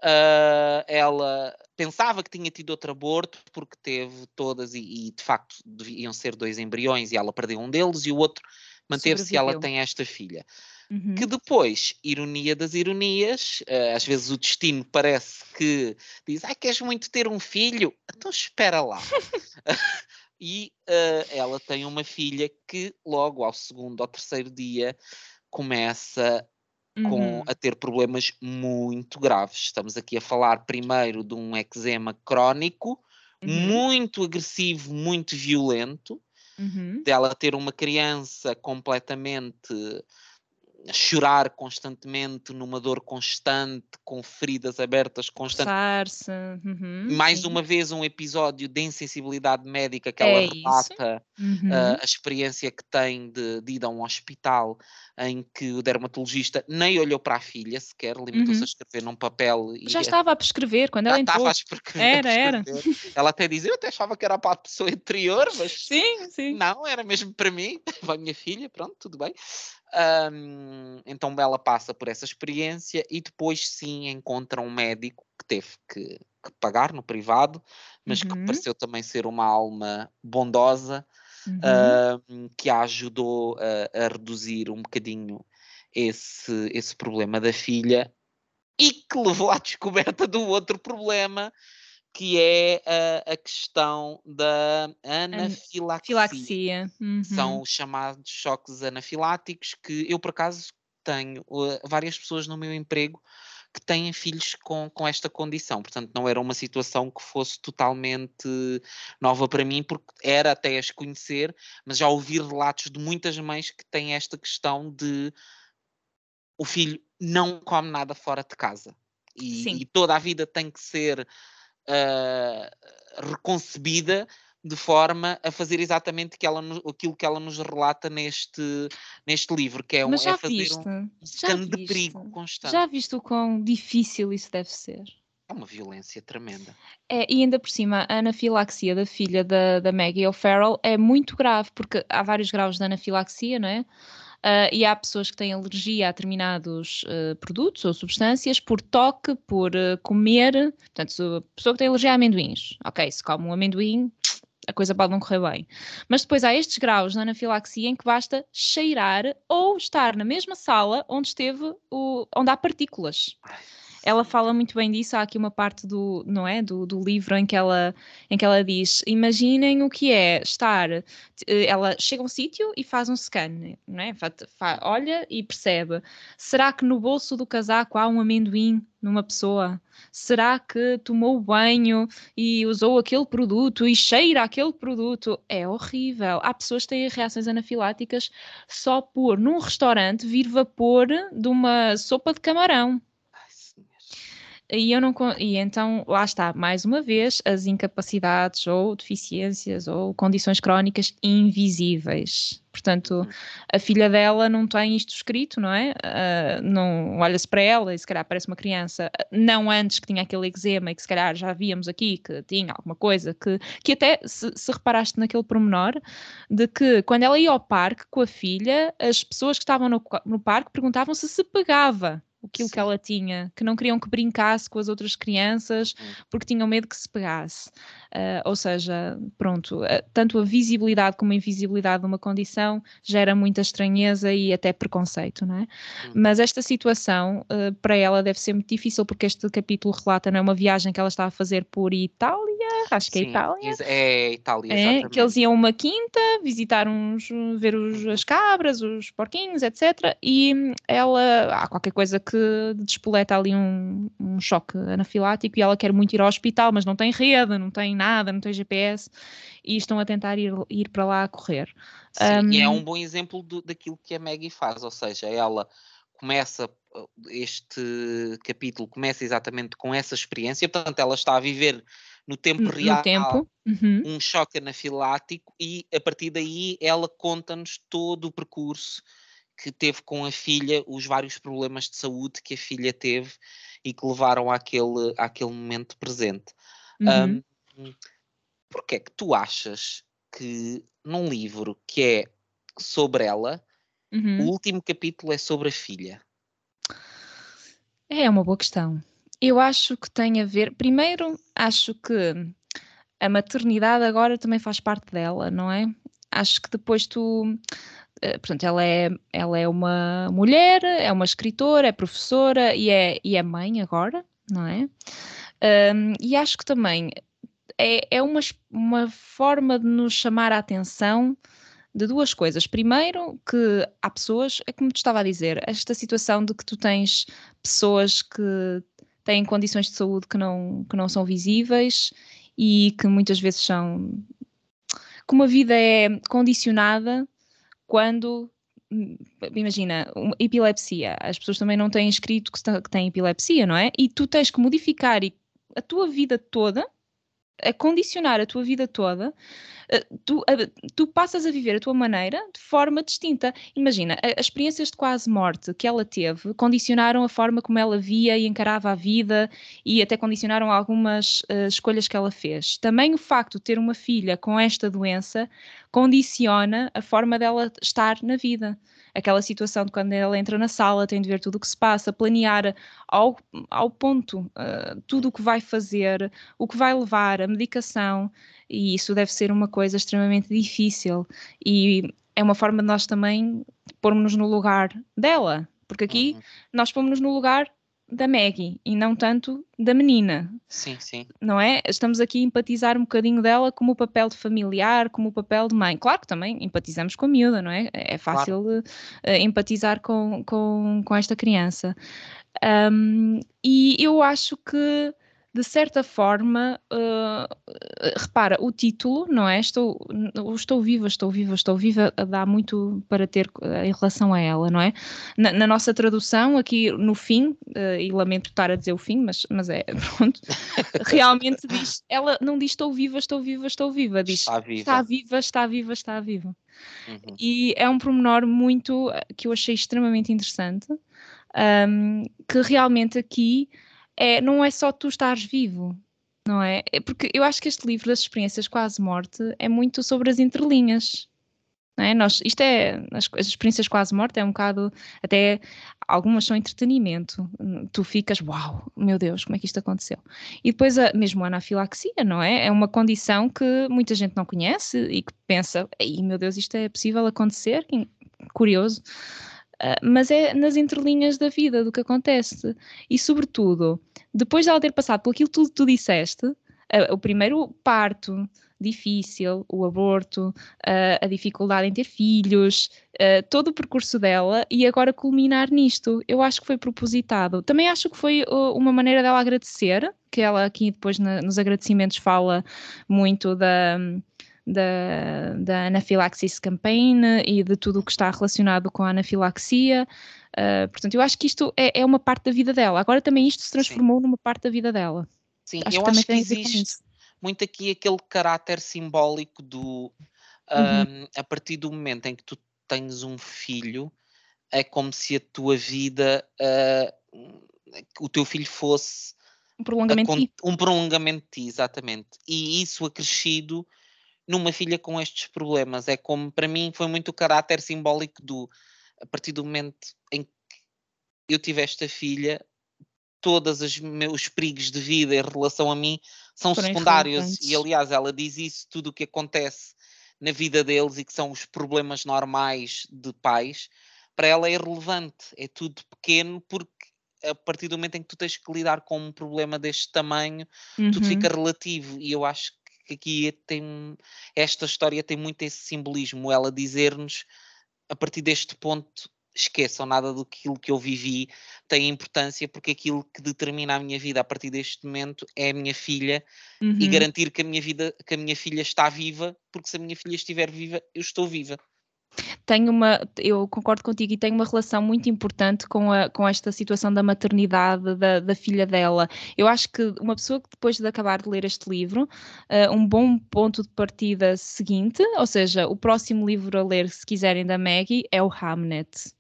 ah, ela pensava que tinha tido outro aborto porque teve todas e, e, de facto deviam ser dois embriões e ela perdeu um deles e o outro manteve-se e ela tem esta filha. Uhum. Que depois, ironia das ironias, ah, às vezes o destino parece que diz: Ai, queres muito ter um filho? Então espera lá. [laughs] e ah, ela tem uma filha que logo ao segundo ou terceiro dia começa com, Uhum. a ter problemas muito graves. Estamos aqui a falar primeiro de um eczema crónico, Uhum. muito agressivo, muito violento, Uhum. dela ter uma criança completamente chorar constantemente, numa dor constante, com feridas abertas constantes. Uhum. Mais Sim. uma vez um episódio de insensibilidade médica que É ela relata Uhum. ah, a experiência que tem de, de ir a um hospital em que o dermatologista nem olhou para a filha sequer, limitou-se Uhum. a escrever num papel e Já estava a prescrever quando já ela estava entrou. a escrever. [laughs] Era, era. Ela até dizia, eu até achava que era para a pessoa anterior, mas Sim, sim. não, era mesmo para mim, [laughs] para a minha filha, pronto, tudo bem. Ahm, então ela passa por essa experiência e depois sim encontra um médico que teve que, que pagar no privado, mas que Uhum. pareceu também ser uma alma bondosa, Uhum. que a ajudou a, a reduzir um bocadinho esse, esse problema da filha e que levou à descoberta do outro problema, que é a, a questão da anafilaxia. Filaxia. Uhum. São os chamados choques anafiláticos, que eu, por acaso, tenho uh, várias pessoas no meu emprego que têm filhos com, com esta condição. Portanto, não era uma situação que fosse totalmente nova para mim, porque era até as conhecer, mas já ouvi relatos de muitas mães que têm esta questão de o filho não come nada fora de casa. E, e toda a vida tem que ser ah, reconcebida de forma a fazer exatamente que ela, aquilo que ela nos relata neste, neste livro, que é, um, é fazer viste, um de perigo constante. Já viste o quão difícil isso deve ser? É uma violência tremenda. É, e ainda por cima, a anafilaxia da filha da, da Maggie O'Farrell é muito grave, porque há vários graus de anafilaxia, não é? Uh, e há pessoas que têm alergia a determinados uh, produtos ou substâncias por toque, por uh, comer. Portanto, se a pessoa que tem alergia a amendoins, ok, se come um amendoim, a coisa pode não correr bem. Mas depois há estes graus na anafilaxia em que basta cheirar ou estar na mesma sala onde esteve o, onde há partículas. Ela fala muito bem disso. Há aqui uma parte do, não é, do, do livro em que, ela, em que ela diz: Imaginem o que é estar. Eh, ela chega a um sítio e faz um scan, não é? olha e percebe: será que no bolso do casaco há um amendoim numa pessoa? Será que tomou banho e usou aquele produto e cheira aquele produto? É horrível. Há pessoas que têm reações anafiláticas só por, num restaurante, vir vapor de uma sopa de camarão. E, eu não, e então, lá está, mais uma vez, as incapacidades ou deficiências ou condições crónicas invisíveis. Portanto, uhum. a filha dela não tem isto escrito, não é? Uh, não olha-se para ela e se calhar parece uma criança, não antes que tinha aquele eczema e que se calhar já víamos aqui que tinha alguma coisa que, que até se, se reparaste naquele pormenor de que quando ela ia ao parque com a filha, as pessoas que estavam no, no parque perguntavam se se pegava aquilo Sim. que ela tinha, que não queriam que brincasse com as outras crianças uhum. porque tinham medo que se pegasse. Uh, ou seja, pronto, uh, tanto a visibilidade como a invisibilidade de uma condição gera muita estranheza e até preconceito, não é? Uhum. Mas esta situação uh, para ela deve ser muito difícil porque este capítulo relata não é uma viagem que ela está a fazer por Itália, acho que é Itália. É Itália, é, que eles iam a uma quinta, visitar uns, ver os, as cabras, os porquinhos, etc. E ela, há qualquer coisa que que despoleta ali um, um choque anafilático e ela quer muito ir ao hospital, mas não tem rede, não tem nada, não tem GPS e estão a tentar ir, ir para lá a correr. Sim, um, e é um bom exemplo do, daquilo que a Maggie faz, ou seja, ela começa este capítulo começa exatamente com essa experiência, portanto ela está a viver no tempo real no tempo. Uhum. um choque anafilático e a partir daí ela conta-nos todo o percurso que teve com a filha os vários problemas de saúde que a filha teve e que levaram àquele, àquele momento presente. Uhum. Um, Porquê é que tu achas que num livro que é sobre ela, uhum. o último capítulo é sobre a filha? É uma boa questão. Eu acho que tem a ver. Primeiro, acho que a maternidade agora também faz parte dela, não é? Acho que depois tu portanto, ela é, ela é uma mulher, é uma escritora, é professora e é, e é mãe agora, não é? Um, e acho que também é, é uma, uma forma de nos chamar a atenção de duas coisas. Primeiro, que há pessoas, é como te estava a dizer, esta situação de que tu tens pessoas que têm condições de saúde que não, que não são visíveis e que muitas vezes são. Como a vida é condicionada, quando hum, imagina, epilepsia, as pessoas também não têm escrito que, que têm epilepsia, não é? E tu tens que modificar a tua vida toda, a condicionar a tua vida toda, eh, tu, tu passas a viver a tua maneira de forma distinta. Imagina, as experiências de quase morte que ela teve condicionaram a forma como ela via e encarava a vida e até condicionaram algumas uh, escolhas que ela fez. Também o facto de ter uma filha com esta doença condiciona a forma dela estar na vida. Aquela situação de quando ela entra na sala, tem de ver tudo o que se passa, planear ao, ao ponto uh, tudo o que vai fazer, o que vai levar, a medicação, e isso deve ser uma coisa extremamente difícil. E é uma forma de nós também pormos-nos no lugar dela, porque aqui uhum. nós pomos-nos no lugar da Maggie e não tanto da menina. Sim, sim. Não é? Estamos aqui a empatizar um bocadinho dela como o papel de familiar, como o papel de mãe. Claro que também empatizamos com a miúda, não é? É fácil claro. uh, empatizar com, com, com esta criança. Um, e eu acho que de certa forma, uh, repara, o título, não é? Estou, estou viva, estou viva, estou viva, dá muito para ter uh, em relação a ela, não é? Na, na nossa tradução, aqui no fim, uh, e lamento estar a dizer o fim, mas, mas é, [laughs] pronto, realmente diz, ela não diz estou viva, estou viva, estou viva, diz está viva, está viva, está viva. Está viva. Uhum. E é um pormenor muito, que eu achei extremamente interessante, um, que realmente aqui é, não é só tu estares vivo, não é? é? Porque eu acho que este livro das experiências quase morte é muito sobre as entrelinhas. Não é? Nós, isto é, as, as experiências quase morte é um bocado, até algumas são entretenimento. Tu ficas, uau, meu Deus, como é que isto aconteceu? E depois a, mesmo a anafilaxia, não é? É uma condição que muita gente não conhece e que pensa, ei meu Deus, isto é possível acontecer? Curioso. Ah, mas é nas entrelinhas da vida do que acontece. E, sobretudo, depois de ela ter passado por aquilo tudo que tu disseste, uh, o primeiro parto difícil, o aborto, uh, a dificuldade em ter filhos, todo o percurso dela e agora culminar nisto. Eu acho que foi propositado. Também acho que foi uma maneira dela agradecer, que ela aqui depois nos agradecimentos fala muito da da, da anafilaxis campaign e de tudo o que está relacionado com a anafilaxia. Uh, portanto, eu acho que isto é, é, uma parte da vida dela. Agora também isto se transformou Sim. numa parte da vida dela. Sim, acho eu que acho que existe muito aqui aquele caráter simbólico do uhum. a partir do momento em que tu tens um filho, é como se a tua vida, uh, o teu filho fosse um prolongamento, a, um prolongamento de ti, exatamente. E isso acrescido numa filha com estes problemas. É como, para mim, foi muito o caráter simbólico do, a partir do momento em que eu tive esta filha, todos os meus perigos de vida em relação a mim são Porém, secundários. E, aliás, ela diz isso, tudo o que acontece na vida deles e que são os problemas normais de pais, para ela é irrelevante, é tudo pequeno, porque a partir do momento em que tu tens que lidar com um problema deste tamanho, uhum. tudo fica relativo. E eu acho que aqui tem esta história tem muito esse simbolismo, ela dizer-nos a partir deste ponto esqueçam nada do que eu vivi tem importância porque aquilo que determina a minha vida a partir deste momento é a minha filha uhum. e garantir que a minha vida que a minha filha está viva porque se a minha filha estiver viva eu estou viva tenho uma, eu concordo contigo e tenho uma relação muito importante com, a, com esta situação da maternidade da, da filha dela. Eu acho que uma pessoa que depois de acabar de ler este livro, uh, um bom ponto de partida seguinte, ou seja, o próximo livro a ler, se quiserem, da Maggie, é o Hamnet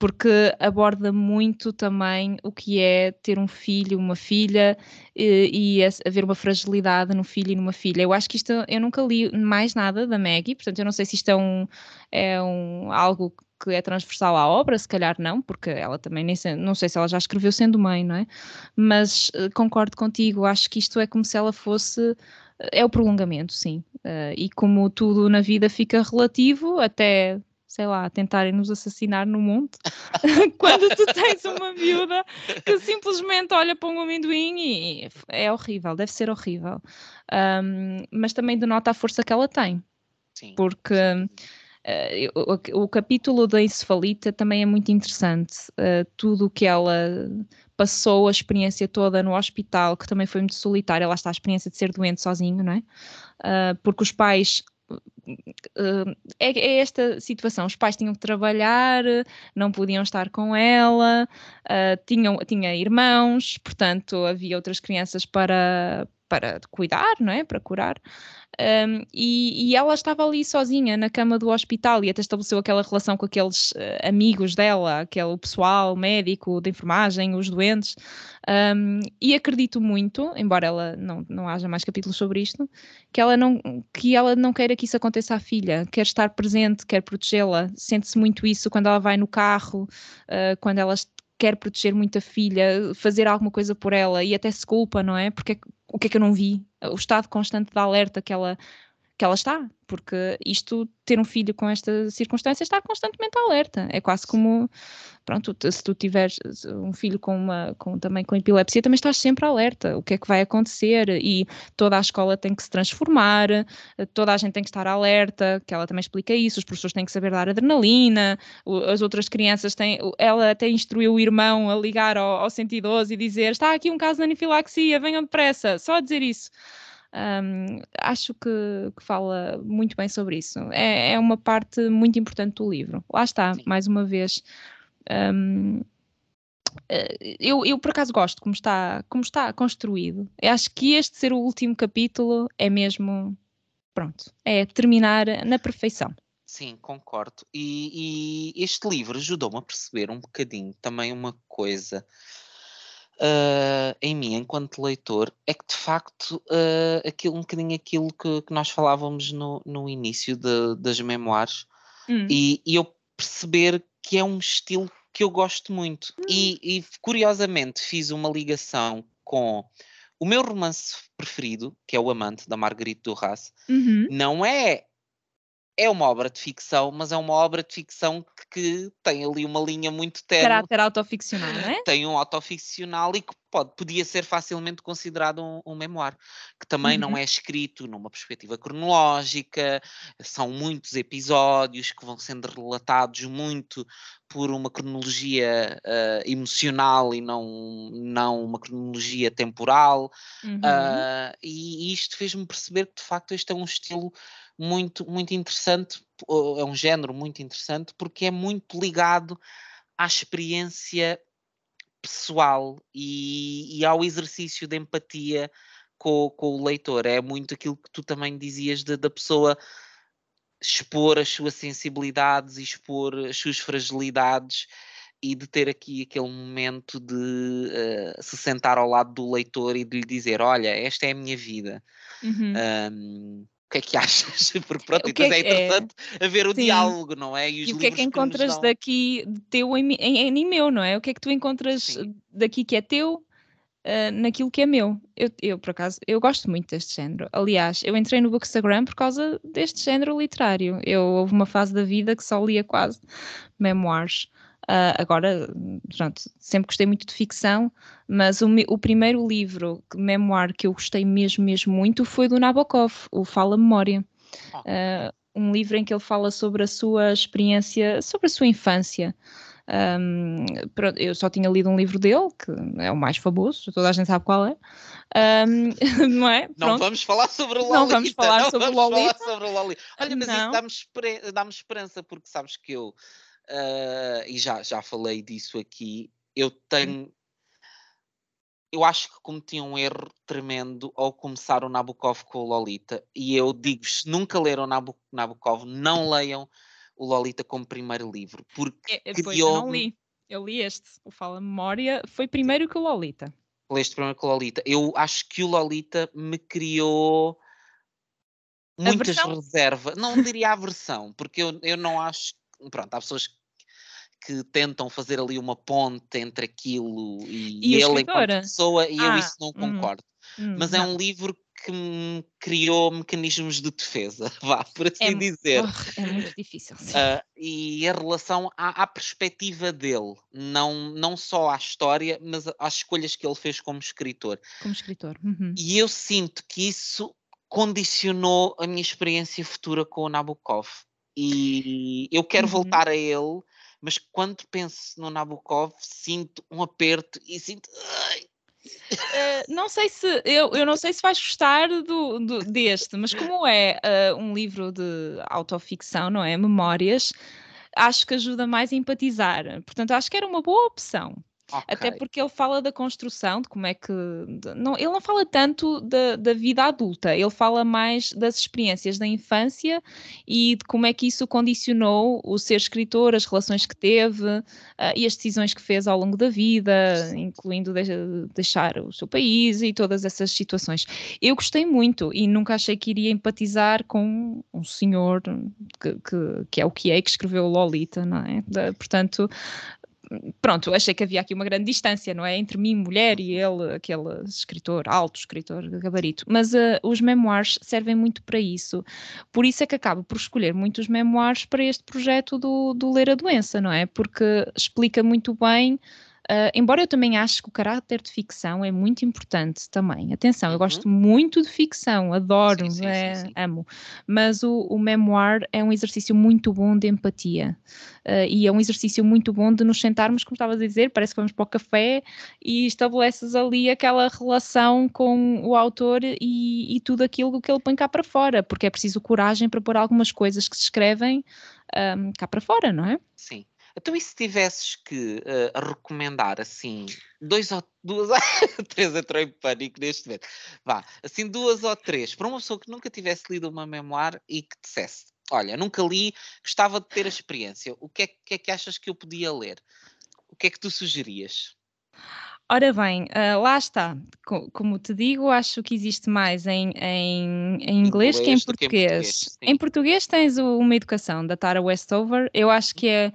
porque aborda muito também o que é ter um filho, uma filha e, e haver uma fragilidade no filho e numa filha. Eu acho que isto, eu nunca li mais nada da Maggie, portanto eu não sei se isto é, um, é um, algo que é transversal à obra, se calhar não, porque ela também nem não sei se ela já escreveu sendo mãe, não é? Mas uh, concordo contigo, acho que isto é como se ela fosse é o prolongamento, sim. Uh, e como tudo na vida fica relativo, até sei lá, tentarem nos assassinar no monte, [laughs] quando tu tens uma miúda que simplesmente olha para um amendoim e é horrível, deve ser horrível. Um, mas também denota a força que ela tem. Sim. Porque uh, o, o, capítulo da encefalita também é muito interessante. Uh, tudo o que ela passou, a experiência toda no hospital, que também foi muito solitária, lá está a experiência de ser doente sozinho, não é? Uh, porque os pais é, é, esta situação. Os pais tinham que trabalhar, não podiam estar com ela, uh, tinham, tinha irmãos, portanto havia outras crianças para, para cuidar, não é? Para curar. Um, e, e, ela estava ali sozinha na cama do hospital e até estabeleceu aquela relação com aqueles uh, amigos dela, aquele pessoal médico, de enfermagem, os doentes. Um, e acredito muito, embora ela não, não haja mais capítulos sobre isto, que ela não, que ela não queira que isso aconteça à filha, quer estar presente, quer protegê-la. Sente-se muito isso quando ela vai no carro, uh, quando ela quer proteger muito a filha, fazer alguma coisa por ela e até se culpa, não é? Porque o que é que eu não vi? O estado constante de alerta que ela que ela está, porque isto, ter um filho com esta circunstância, está constantemente alerta. É quase como, pronto, se tu tiveres um filho com uma, com, também com epilepsia, também estás sempre alerta. O que é que vai acontecer? E toda a escola tem que se transformar, toda a gente tem que estar alerta, que ela também explica isso, os professores têm que saber dar adrenalina, as outras crianças têm, ela até instruiu o irmão a ligar ao, ao 112 e dizer, está aqui um caso de anafilaxia, venham depressa, só dizer isso. Um, acho que, que, fala muito bem sobre isso. É, é, uma parte muito importante do livro. Lá está, Sim. mais uma vez. Um, eh, eu, eu, por acaso gosto como está, como está construído. Eu acho que este ser o último capítulo é mesmo pronto, é terminar na perfeição. Sim, concordo. E, e este livro ajudou-me a perceber um bocadinho também uma coisa uh, em mim, enquanto leitor, é que de facto uh, aquilo, um bocadinho aquilo que, que nós falávamos no, no início de, das memoirs hum. e, e, eu perceber que é um estilo que eu gosto muito. Hum. E, e curiosamente fiz uma ligação com o meu romance preferido, que é O Amante, da Marguerite Duras, uhum. não é é uma obra de ficção, mas é uma obra de ficção que, que tem ali uma linha muito terna. Caráter autoficcional, não é? Tem um autoficcional e que pode, podia ser facilmente considerado um, um memoir, que também uhum. não é escrito numa perspectiva cronológica, são muitos episódios que vão sendo relatados muito por uma cronologia uh, emocional e não, não uma cronologia temporal, uhum. uh, e isto fez-me perceber que de facto este é um estilo muito, muito interessante, é um género muito interessante, porque é muito ligado à experiência pessoal e, e ao exercício de empatia com, com, o leitor. É muito aquilo que tu também dizias de, da pessoa expor as suas sensibilidades e expor as suas fragilidades e de ter aqui aquele momento de uh, se sentar ao lado do leitor e de lhe dizer: Olha, esta é a minha vida. Uhum. Um, que é que [laughs] achas? Porque pronto, o que é, é interessante é... haver o Sim. diálogo, não é? E, e o que é que encontras que daqui teu em, em, em, meu, não é? O que é que tu encontras Sim. daqui que é teu uh, naquilo que é meu? Eu, eu, por acaso, eu gosto muito deste género. Aliás, eu entrei no Bookstagram por causa deste género literário. Eu houve uma fase da vida que só lia quase memoirs. Uh, agora, pronto, sempre gostei muito de ficção, mas o, o primeiro livro, memoir, que eu gostei mesmo, mesmo muito foi do Nabokov, o Fala Memória. Uh, um livro em que ele fala sobre a sua experiência, sobre a sua infância. Um, eu só tinha lido um livro dele, que é o mais famoso, toda a gente sabe qual é. Um, [laughs] não é? Pronto. Não vamos falar sobre o Lolita. Não vamos falar, não sobre, vamos o Lolita. falar sobre o Lolita. Olha, mas não. isso dá-me dá esperança, porque sabes que eu uh, e já, já falei disso aqui, eu tenho. Eu acho que cometi um erro tremendo ao começar o Nabokov com o Lolita. E eu digo-vos: nunca leram Nabokov, não leiam o Lolita como primeiro livro. Porque é, criou... eu não li. Eu li este, o Fala Memória, foi primeiro que o Lolita. Leste primeiro que o Lolita. Eu acho que o Lolita me criou muitas reservas. Não diria aversão, porque eu, eu não acho. Pronto, há pessoas que tentam fazer ali uma ponte entre aquilo e, e ele enquanto pessoa, e ah, eu isso não hum, concordo. Hum, Mas é não. é um livro que me criou mecanismos de defesa, [laughs] vá, por assim é, dizer. Oh, é muito difícil. Uh, e a relação à, à, perspectiva dele, não, não só à história, mas às escolhas que ele fez como escritor. Como escritor. Uhum. E eu sinto que isso condicionou a minha experiência futura com o Nabokov. E eu quero uhum. voltar a ele mas quando penso no Nabokov, sinto um aperto e sinto. Uh, não sei se eu, eu não sei se vais gostar do, do deste, mas como é uh, um livro de autoficção, não é? Memórias, acho que ajuda mais a empatizar. Portanto, acho que era uma boa opção. Okay. Até porque ele fala da construção, de como é que. De, não, ele não fala tanto da, da vida adulta, ele fala mais das experiências da infância e de como é que isso condicionou o ser escritor, as relações que teve uh, e as decisões que fez ao longo da vida, incluindo de, deixar o seu país e todas essas situações. Eu gostei muito e nunca achei que iria empatizar com um senhor que, que, que é o que é, que escreveu Lolita, não é? portanto, pronto, achei que havia aqui uma grande distância, não é? Entre mim, mulher, e ele, aquele escritor, alto escritor de gabarito. Mas uh, os memoirs servem muito para isso. Por isso é que acabo por escolher muitos memoirs para este projeto do, do Ler a Doença, não é? Porque explica muito bem Uh, embora eu também acho que o caráter de ficção é muito importante também. Atenção, eu gosto uhum. muito de ficção, adoro, sim, sim, é, sim, amo. Mas o, o, memoir é um exercício muito bom de empatia. Uh, e é um exercício muito bom de nos sentarmos, como estavas a dizer, parece que vamos para o café e estabeleces ali aquela relação com o autor e, e tudo aquilo que ele põe cá para fora, porque é preciso coragem para pôr algumas coisas que se escrevem um, cá para fora, não é? Sim. Então, e se tivesses que uh, recomendar assim, dois ou [laughs] duas, três entrou em pânico neste momento, vá, assim, duas ou três, para uma pessoa que nunca tivesse lido uma memoir e que dissesse: Olha, nunca li, gostava de ter a experiência, o que é que, é que achas que eu podia ler? O que é que tu sugerias? Ora bem, uh, lá está. como te digo, acho que existe mais em, em, em inglês, inglês, que em português. Em português, em português tens o, uma educação da Tara Westover. Eu acho que é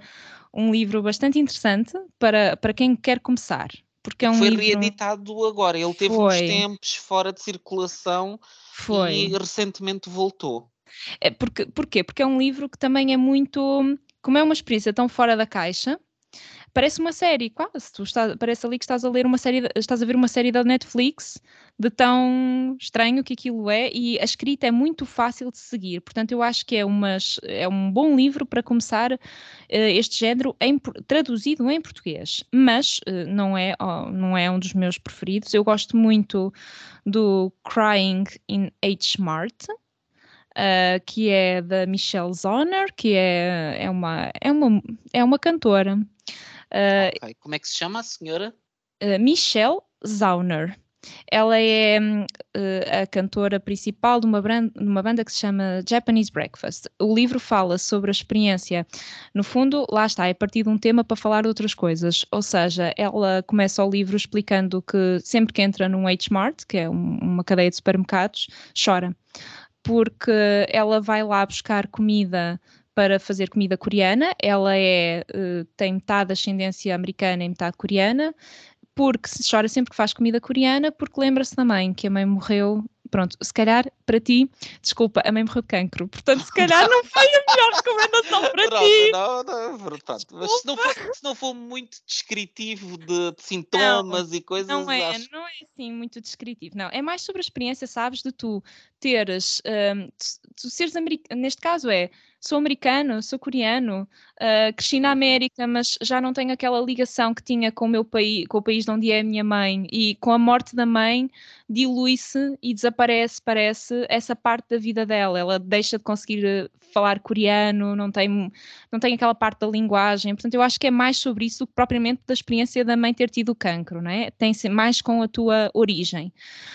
um livro bastante interessante para, para quem quer começar. Porque é um Foi livro... reeditado agora, ele teve Foi. uns tempos fora de circulação Foi. e recentemente voltou. É porque, porquê? Porque é um livro que também é muito. Como é uma experiência tão fora da caixa, parece uma série, quase. Tu estás, parece ali que estás a ler uma série, estás a ver uma série da Netflix de tão estranho que aquilo é e a escrita é muito fácil de seguir. Portanto, eu acho que é, é um bom livro para começar uh, este género em, traduzido em português. Mas uh, não, é, oh, não é um dos meus preferidos. Eu gosto muito do Crying in H. Mart. Uh, que é da Michelle Zoner, que é, é, uma, é, uma, é uma cantora. Uh, okay. Como é que se chama a senhora? Uh, Michelle Zauner. Ela é uh, a cantora principal de uma, brand, uma, banda que se chama Japanese Breakfast. O livro fala sobre a experiência. No fundo, lá está, é partir de um tema para falar de outras coisas. Ou seja, ela começa o livro explicando que sempre que entra num H-Mart, que é um, uma cadeia de supermercados, chora. Porque ela vai lá buscar comida para fazer comida coreana. Ela é, uh, tem metade ascendência americana e metade coreana, porque se chora sempre que faz comida coreana, porque lembra-se da mãe, que a mãe morreu. Pronto, se calhar para ti, desculpa, a mãe morreu de cancro, portanto, se calhar [laughs] não foi a melhor recomendação para Pronto, ti. Não, não, portanto, mas se não, for, se não for muito descritivo de, de sintomas não, e coisas. Não é, acho... não é assim muito descritivo, não. É mais sobre a experiência, sabes, de tu teres, um, tu, tu seres americano, neste caso é sou americano, sou coreano, uh, cresci na América, mas já não tenho aquela ligação que tinha com o meu país, com o país de onde é a minha mãe, e com a morte da mãe dilui-se e desaparece, parece, essa parte da vida dela. Ela deixa de conseguir eh, falar coreano, não tem, não tem aquela parte da linguagem. Portanto, eu acho que é mais sobre isso do que propriamente da experiência da mãe ter tido cancro, não é? Tem mais com a tua origem.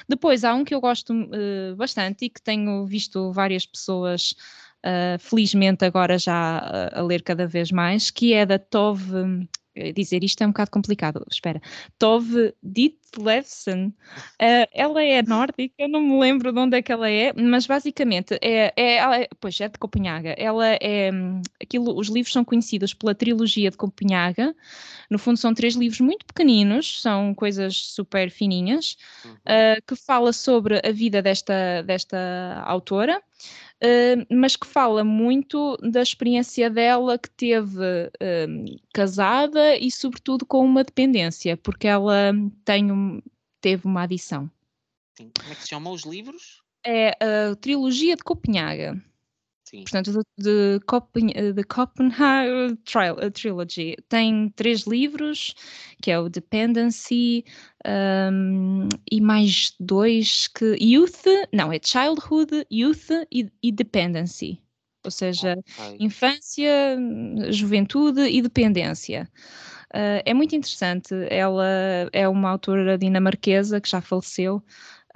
Depois, há um que eu gosto uh, bastante e que tenho visto várias pessoas uh, felizmente agora já a, a ler cada vez mais, que é da Tove dizer isto é um bocado complicado, espera, Tove Ditlevsen, uh, ela é nórdica, eu não me lembro de onde é que ela é, mas basicamente é, é, é pois é de Copenhaga, ela é, aquilo, os livros são conhecidos pela trilogia de Copenhaga, no fundo são três livros muito pequeninos, são coisas super fininhas, uh, que fala sobre a vida desta, desta autora, mas que fala muito da experiência dela que teve casada e, sobretudo, com uma dependência, porque ela tem um, teve uma adição. Sim. Como é que se chamam os livros? É a Trilogia de Copenhaga. Sim. Portanto, de, Copen, de Copenhagen Trilogy. Tem três livros, que é o Dependency um, e mais dois que... Youth, não, é Childhood, Youth e, e Dependency. Ou seja, okay. infância, juventude e dependência. Uh, é muito interessante. Ela é uma autora dinamarquesa que já faleceu,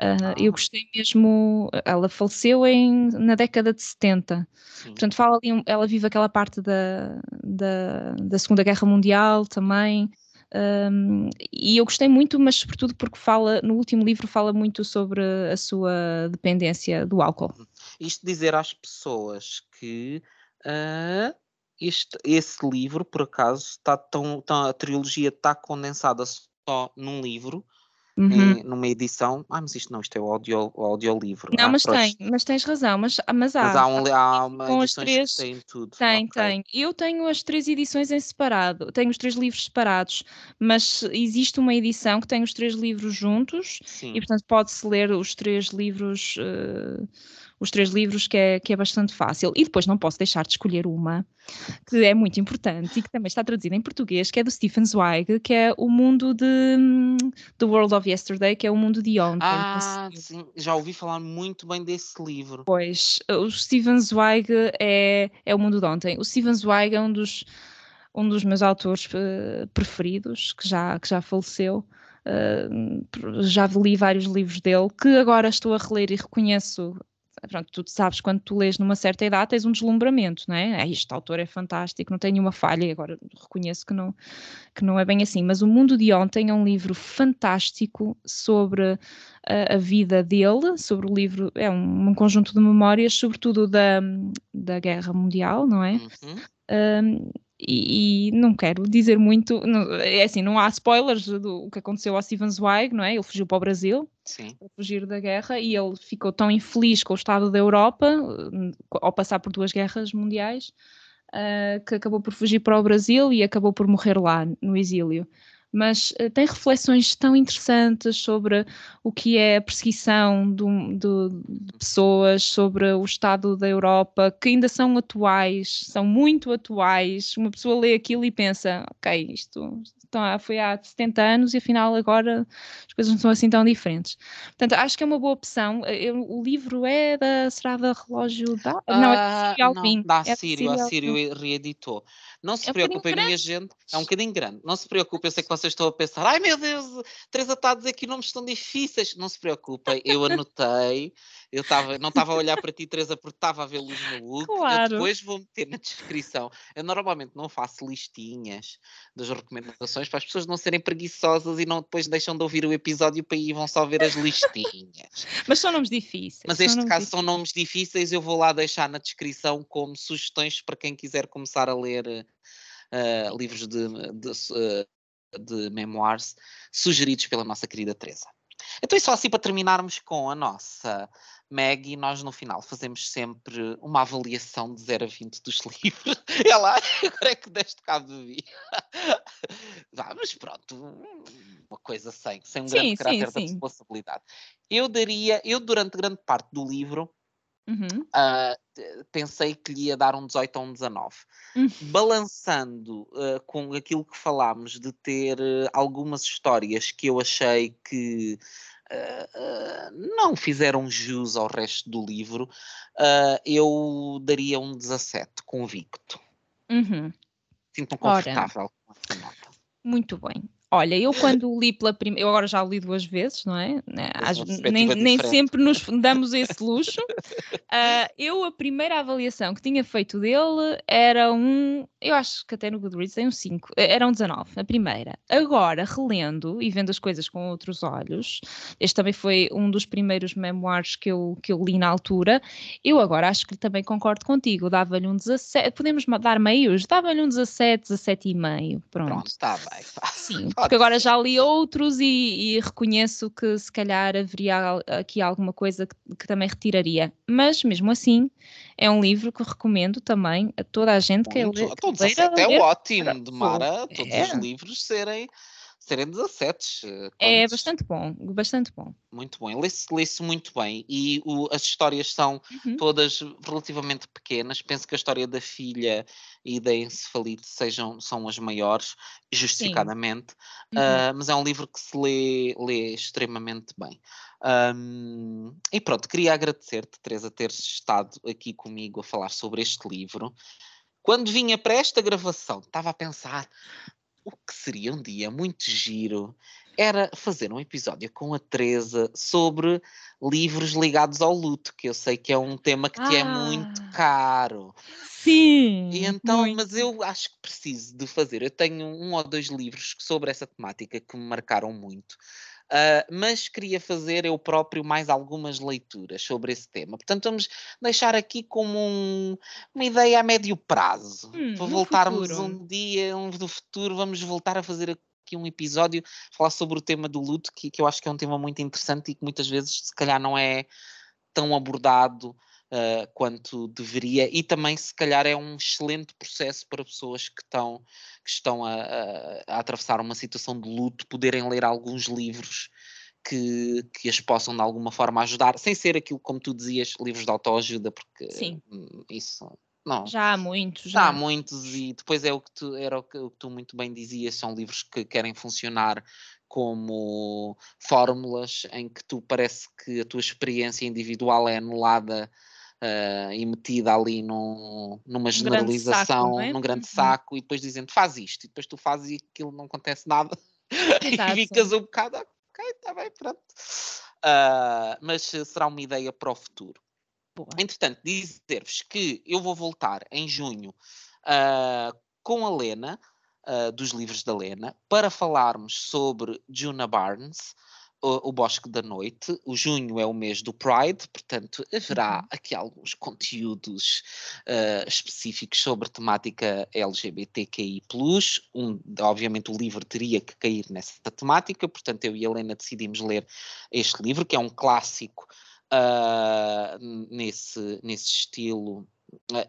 Uh, eu gostei mesmo, ela faleceu em, na década de 70, Sim. portanto fala ali, ela vive aquela parte da, da, da Segunda Guerra Mundial também, um, e eu gostei muito, mas sobretudo porque fala, no último livro fala muito sobre a sua dependência do álcool. Isto dizer às pessoas que uh, este, esse livro, por acaso, está tão, tão, a trilogia está condensada só num livro, uhum. em, numa edição. Ah, mas isto não, isto é o, audio, o audiolivro. Não, ah, mas tem, mas tens razão, mas, mas há. Mas há, um, há uma com as três, que tem tudo. Tem, okay. tem. Eu tenho as três edições em separado, tenho os três livros separados, mas existe uma edição que tem os três livros juntos Sim. e, portanto, pode-se ler os três livros. Uh, os três livros, que é, que é bastante fácil. E depois não posso deixar de escolher uma que é muito importante e que também está traduzida em português, que é do Stephen Zweig, que é o mundo de The World of Yesterday, que é o mundo de ontem. Ah, sim, já ouvi falar muito bem desse livro. Pois, o Stephen Zweig é, é o mundo de ontem. O Stephen Zweig é um dos um dos meus autores uh, preferidos, que já, que já faleceu. Uh, já li vários livros dele, que agora estou a reler e reconheço pronto, tu sabes, quando tu lês numa certa idade, tens um deslumbramento, não é? Ah, este autor é fantástico, não tem nenhuma falha, agora reconheço que não, que não é bem assim. Mas O Mundo de Ontem é um livro fantástico sobre a, a vida dele, sobre o livro, é um, um, conjunto de memórias, sobretudo da, da Guerra Mundial, não é? Uhum. Um, e, e, não quero dizer muito, não, é assim, não há spoilers do que aconteceu ao Steven Zweig, não é? Ele fugiu para o Brasil Sim. para fugir da guerra e ele ficou tão infeliz com o estado da Europa ao passar por duas guerras mundiais uh, que acabou por fugir para o Brasil e acabou por morrer lá no exílio mas uh, tem reflexões tão interessantes sobre o que é a perseguição do, do, de pessoas, sobre o estado da Europa, que ainda são atuais, são muito atuais. Uma pessoa lê aquilo e pensa, ok, isto então, foi há 70 anos e afinal agora as coisas não são assim tão diferentes. Portanto, acho que é uma boa opção. Eu, o livro é da, será da Relógio da? Uh, não, é da Sírio Alpin. Não, da é Sírio, a Sírio reeditou. Não se é preocupem, um minha gente, é um bocadinho grande. Não se preocupem, eu sei que vocês estão a pensar, ai meu Deus, Teresa está a dizer que nomes estão difíceis. Não se preocupem, eu anotei, eu tava, não estava a olhar para ti, Teresa, porque estava a vê-los no look. Claro. Eu depois vou meter na descrição. Eu normalmente não faço listinhas das recomendações para as pessoas não serem preguiçosas e não depois deixam de ouvir o episódio para aí vão só ver as listinhas. [laughs] Mas são nomes difíceis. Mas este caso difíceis. são nomes difíceis, eu vou lá deixar na descrição como sugestões para quem quiser começar a ler uh, livros de, de, uh, de memoirs sugeridos pela nossa querida Teresa. Então, é só assim para terminarmos com a nossa Maggie, nós no final fazemos sempre uma avaliação de 0 a 20 dos [laughs] livros. É lá, agora é que deste cabo de mim. Vamos, pronto, uma coisa sem, sem um sim, grande caráter sim, de responsabilidade. Eu daria, eu durante grande parte do livro, Uhum. Uh, pensei que lhe ia dar um 18 ou um 19. Uhum. Balançando uh, com aquilo que falámos de ter uh, algumas histórias que eu achei que não fizeram jus ao resto do livro, eu daria um 17, convicto. Uhum. Sinto-me confortável Ora, com essa nota. Muito bem. Olha, eu quando li pela primeira, eu agora já li duas vezes, não é? Né, Às, nem, nem, sempre nos damos esse [laughs] luxo. Uh, eu, a primeira avaliação que tinha feito dele era um, eu acho que até no Goodreads tem um 5, eh, era um 19, a primeira. Agora, relendo e vendo as coisas com outros olhos, este também foi um dos primeiros memoirs que eu, que eu li na altura, eu agora acho que também concordo contigo, dava-lhe um 17, podemos dar meios? Dava-lhe um 17, 17 e meio, pronto. Pronto, está bem. Sim, [laughs] porque agora já li outros e, e, reconheço que se calhar haveria aqui alguma coisa que, que, também retiraria. Mas mesmo assim, é um livro que recomendo também a toda a gente que é ler. Todos é ótimo, demara todos é. os livros serem serem 17. É bastante bom, bastante bom. Muito bom, lê-se lê muito bem e o, as histórias são uhum. todas relativamente pequenas. Penso que a história da filha e da encefalite sejam, são as maiores, justificadamente, uhum. uh, mas é um livro que se lê, lê extremamente bem. Um, e pronto, queria agradecer-te, Teresa, teres estado aqui comigo a falar sobre este livro. Quando vinha para esta gravação, estava a pensar, o que seria um dia muito giro era fazer um episódio com a Teresa sobre livros ligados ao luto, que eu sei que é um tema que ah, te é muito ah. caro. Sim. E então, muito. mas eu acho que preciso de fazer. Eu tenho um ou dois livros sobre essa temática que me marcaram muito. Uh, mas queria fazer eu próprio mais algumas leituras sobre esse tema. Portanto, vamos deixar aqui como um, uma ideia a médio prazo. Hum, para voltarmos futuro. um dia um, do futuro, vamos voltar a fazer aqui um episódio, falar sobre o tema do luto, que, que eu acho que é um tema muito interessante e que muitas vezes, se calhar, não é tão abordado uh, quanto deveria, e também, se calhar, é um excelente processo para pessoas que estão, que estão a, a- a atravessar uma situação de luto, poderem ler alguns livros que, que as possam de alguma forma ajudar, sem ser aquilo, como tu dizias, livros de autoajuda, porque Sim. isso não. Já há muitos, Já já. há muitos e depois é o que tu, era o que, o que tu muito bem dizias, são livros que querem funcionar como fórmulas em que tu parece que a tua experiência individual é anulada ah, e metida ali num, numa Num grande saco, generalização, é? num grande Uhum. saco, e depois dizendo faz isto, e depois tu fazes e aquilo não acontece nada, [laughs] e ficas um bocado, ok, está bem, pronto. Ah, mas será uma ideia para o futuro. Boa. Entretanto, dizer-vos que eu vou voltar em junho ah, com a Lena, ah, dos livros da Lena, para falarmos sobre Juna Barnes, o, o Bosque da Noite. O junho é o mês do Pride, portanto, haverá Uhum. aqui alguns conteúdos ah, específicos sobre temática LGBTQI. Um, obviamente, o livro teria que cair nessa temática, portanto, eu e a Helena decidimos ler este livro, que é um clássico ah, nesse, nesse estilo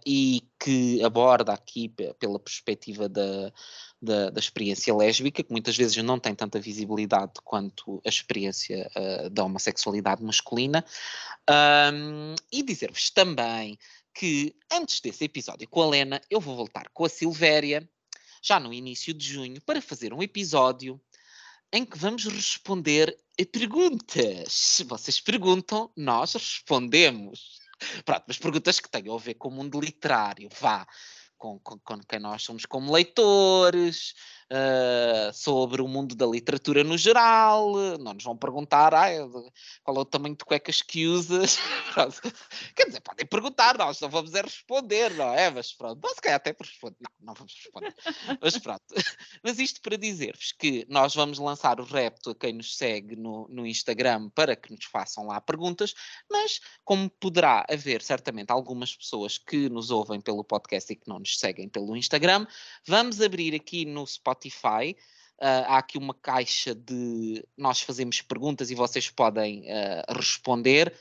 e que aborda aqui pe- pela perspectiva da, da, da experiência lésbica, que muitas vezes não tem tanta visibilidade quanto a experiência ah, da homossexualidade masculina. Ahm, e dizer-vos também que antes desse episódio com a Lena, eu vou voltar com a Silvéria, já no início de junho, para fazer um episódio em que vamos responder a perguntas. Se vocês perguntam, nós respondemos. [laughs] Pronto, mas perguntas que tenham a ver com o mundo literário, vá, com, com, com quem nós somos como leitores, ah, sobre o mundo da literatura no geral. Não nos vão perguntar ah, qual é o tamanho de cuecas que usas. [laughs] Quer dizer, podem perguntar, nós não vamos é responder, não é? Mas pronto, nós se calhar até responde. Não, não vamos responder. Mas pronto. [laughs] Mas isto para dizer-vos que nós vamos lançar o repto a quem nos segue no, no Instagram para que nos façam lá perguntas, mas como poderá haver certamente algumas pessoas que nos ouvem pelo podcast e que não nos seguem pelo Instagram, vamos abrir aqui no Spotify. Ah, há aqui uma caixa de nós fazemos perguntas e vocês podem ah, responder.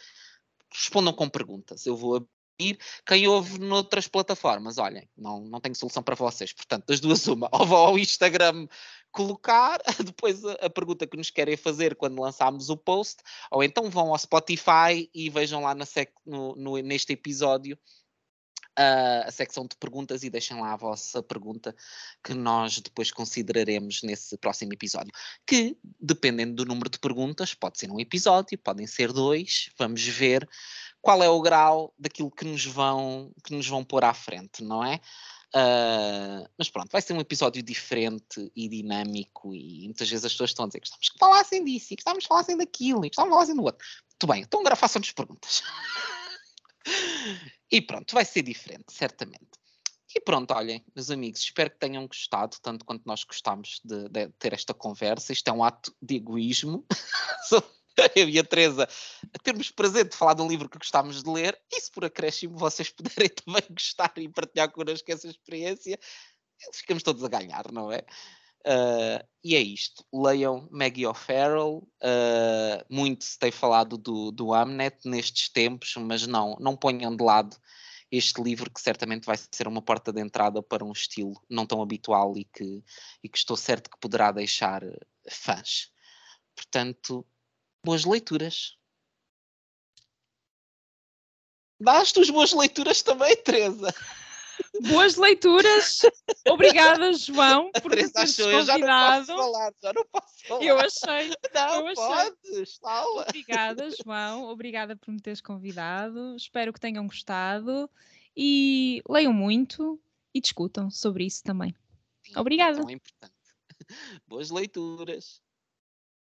Respondam com perguntas. Eu vou abrir. Quem ouve noutras plataformas, olhem, não, não tenho solução para vocês. Portanto, das duas, uma. [laughs] Ou vão ao Instagram colocar [laughs] depois a, a pergunta que nos querem fazer quando lançarmos o post, ou então vão ao Spotify e vejam lá na sec, no, no- neste episódio ah, a secção de perguntas e deixem lá a vossa pergunta que nós depois consideraremos nesse próximo episódio. Que, dependendo do número de perguntas, pode ser um episódio, podem ser dois, vamos ver qual é o grau daquilo que nos vão, que nos vão pôr à frente, não é? Ah, mas pronto, vai ser um episódio diferente e dinâmico e muitas vezes as pessoas estão a dizer que estamos que falassem disso e que estamos falassem daquilo e que estamos falassem do outro. Muito bem, então agora façam-nos perguntas. [laughs] e pronto, vai ser diferente, certamente. E pronto, olhem, meus amigos, espero que tenham gostado, tanto quanto nós gostámos de, de ter esta conversa. Isto é um ato de egoísmo. [laughs] Eu e a Teresa termos prazer de falar de um livro que gostámos de ler, e se por acréscimo vocês puderem [laughs] também gostar e partilhar connosco essa experiência, ficamos todos a ganhar, não é? Ah, e é isto. Leiam Maggie O'Farrell. ah, muito se tem falado do, do Amnet nestes tempos, mas não, não ponham de lado este livro que certamente vai ser uma porta de entrada para um estilo não tão habitual e que, e que estou certo que poderá deixar fãs. Portanto, boas leituras. Dás-te as boas leituras também, Teresa. Boas leituras. Obrigada, João, por me teres achou, eu já não posso convidado. falar, já não posso falar. Eu achei. [laughs] não eu achei. podes, fala. Obrigada, João. Obrigada por me teres convidado. Espero que tenham gostado e leiam muito e discutam sobre isso também. Obrigada. [laughs] Boas leituras.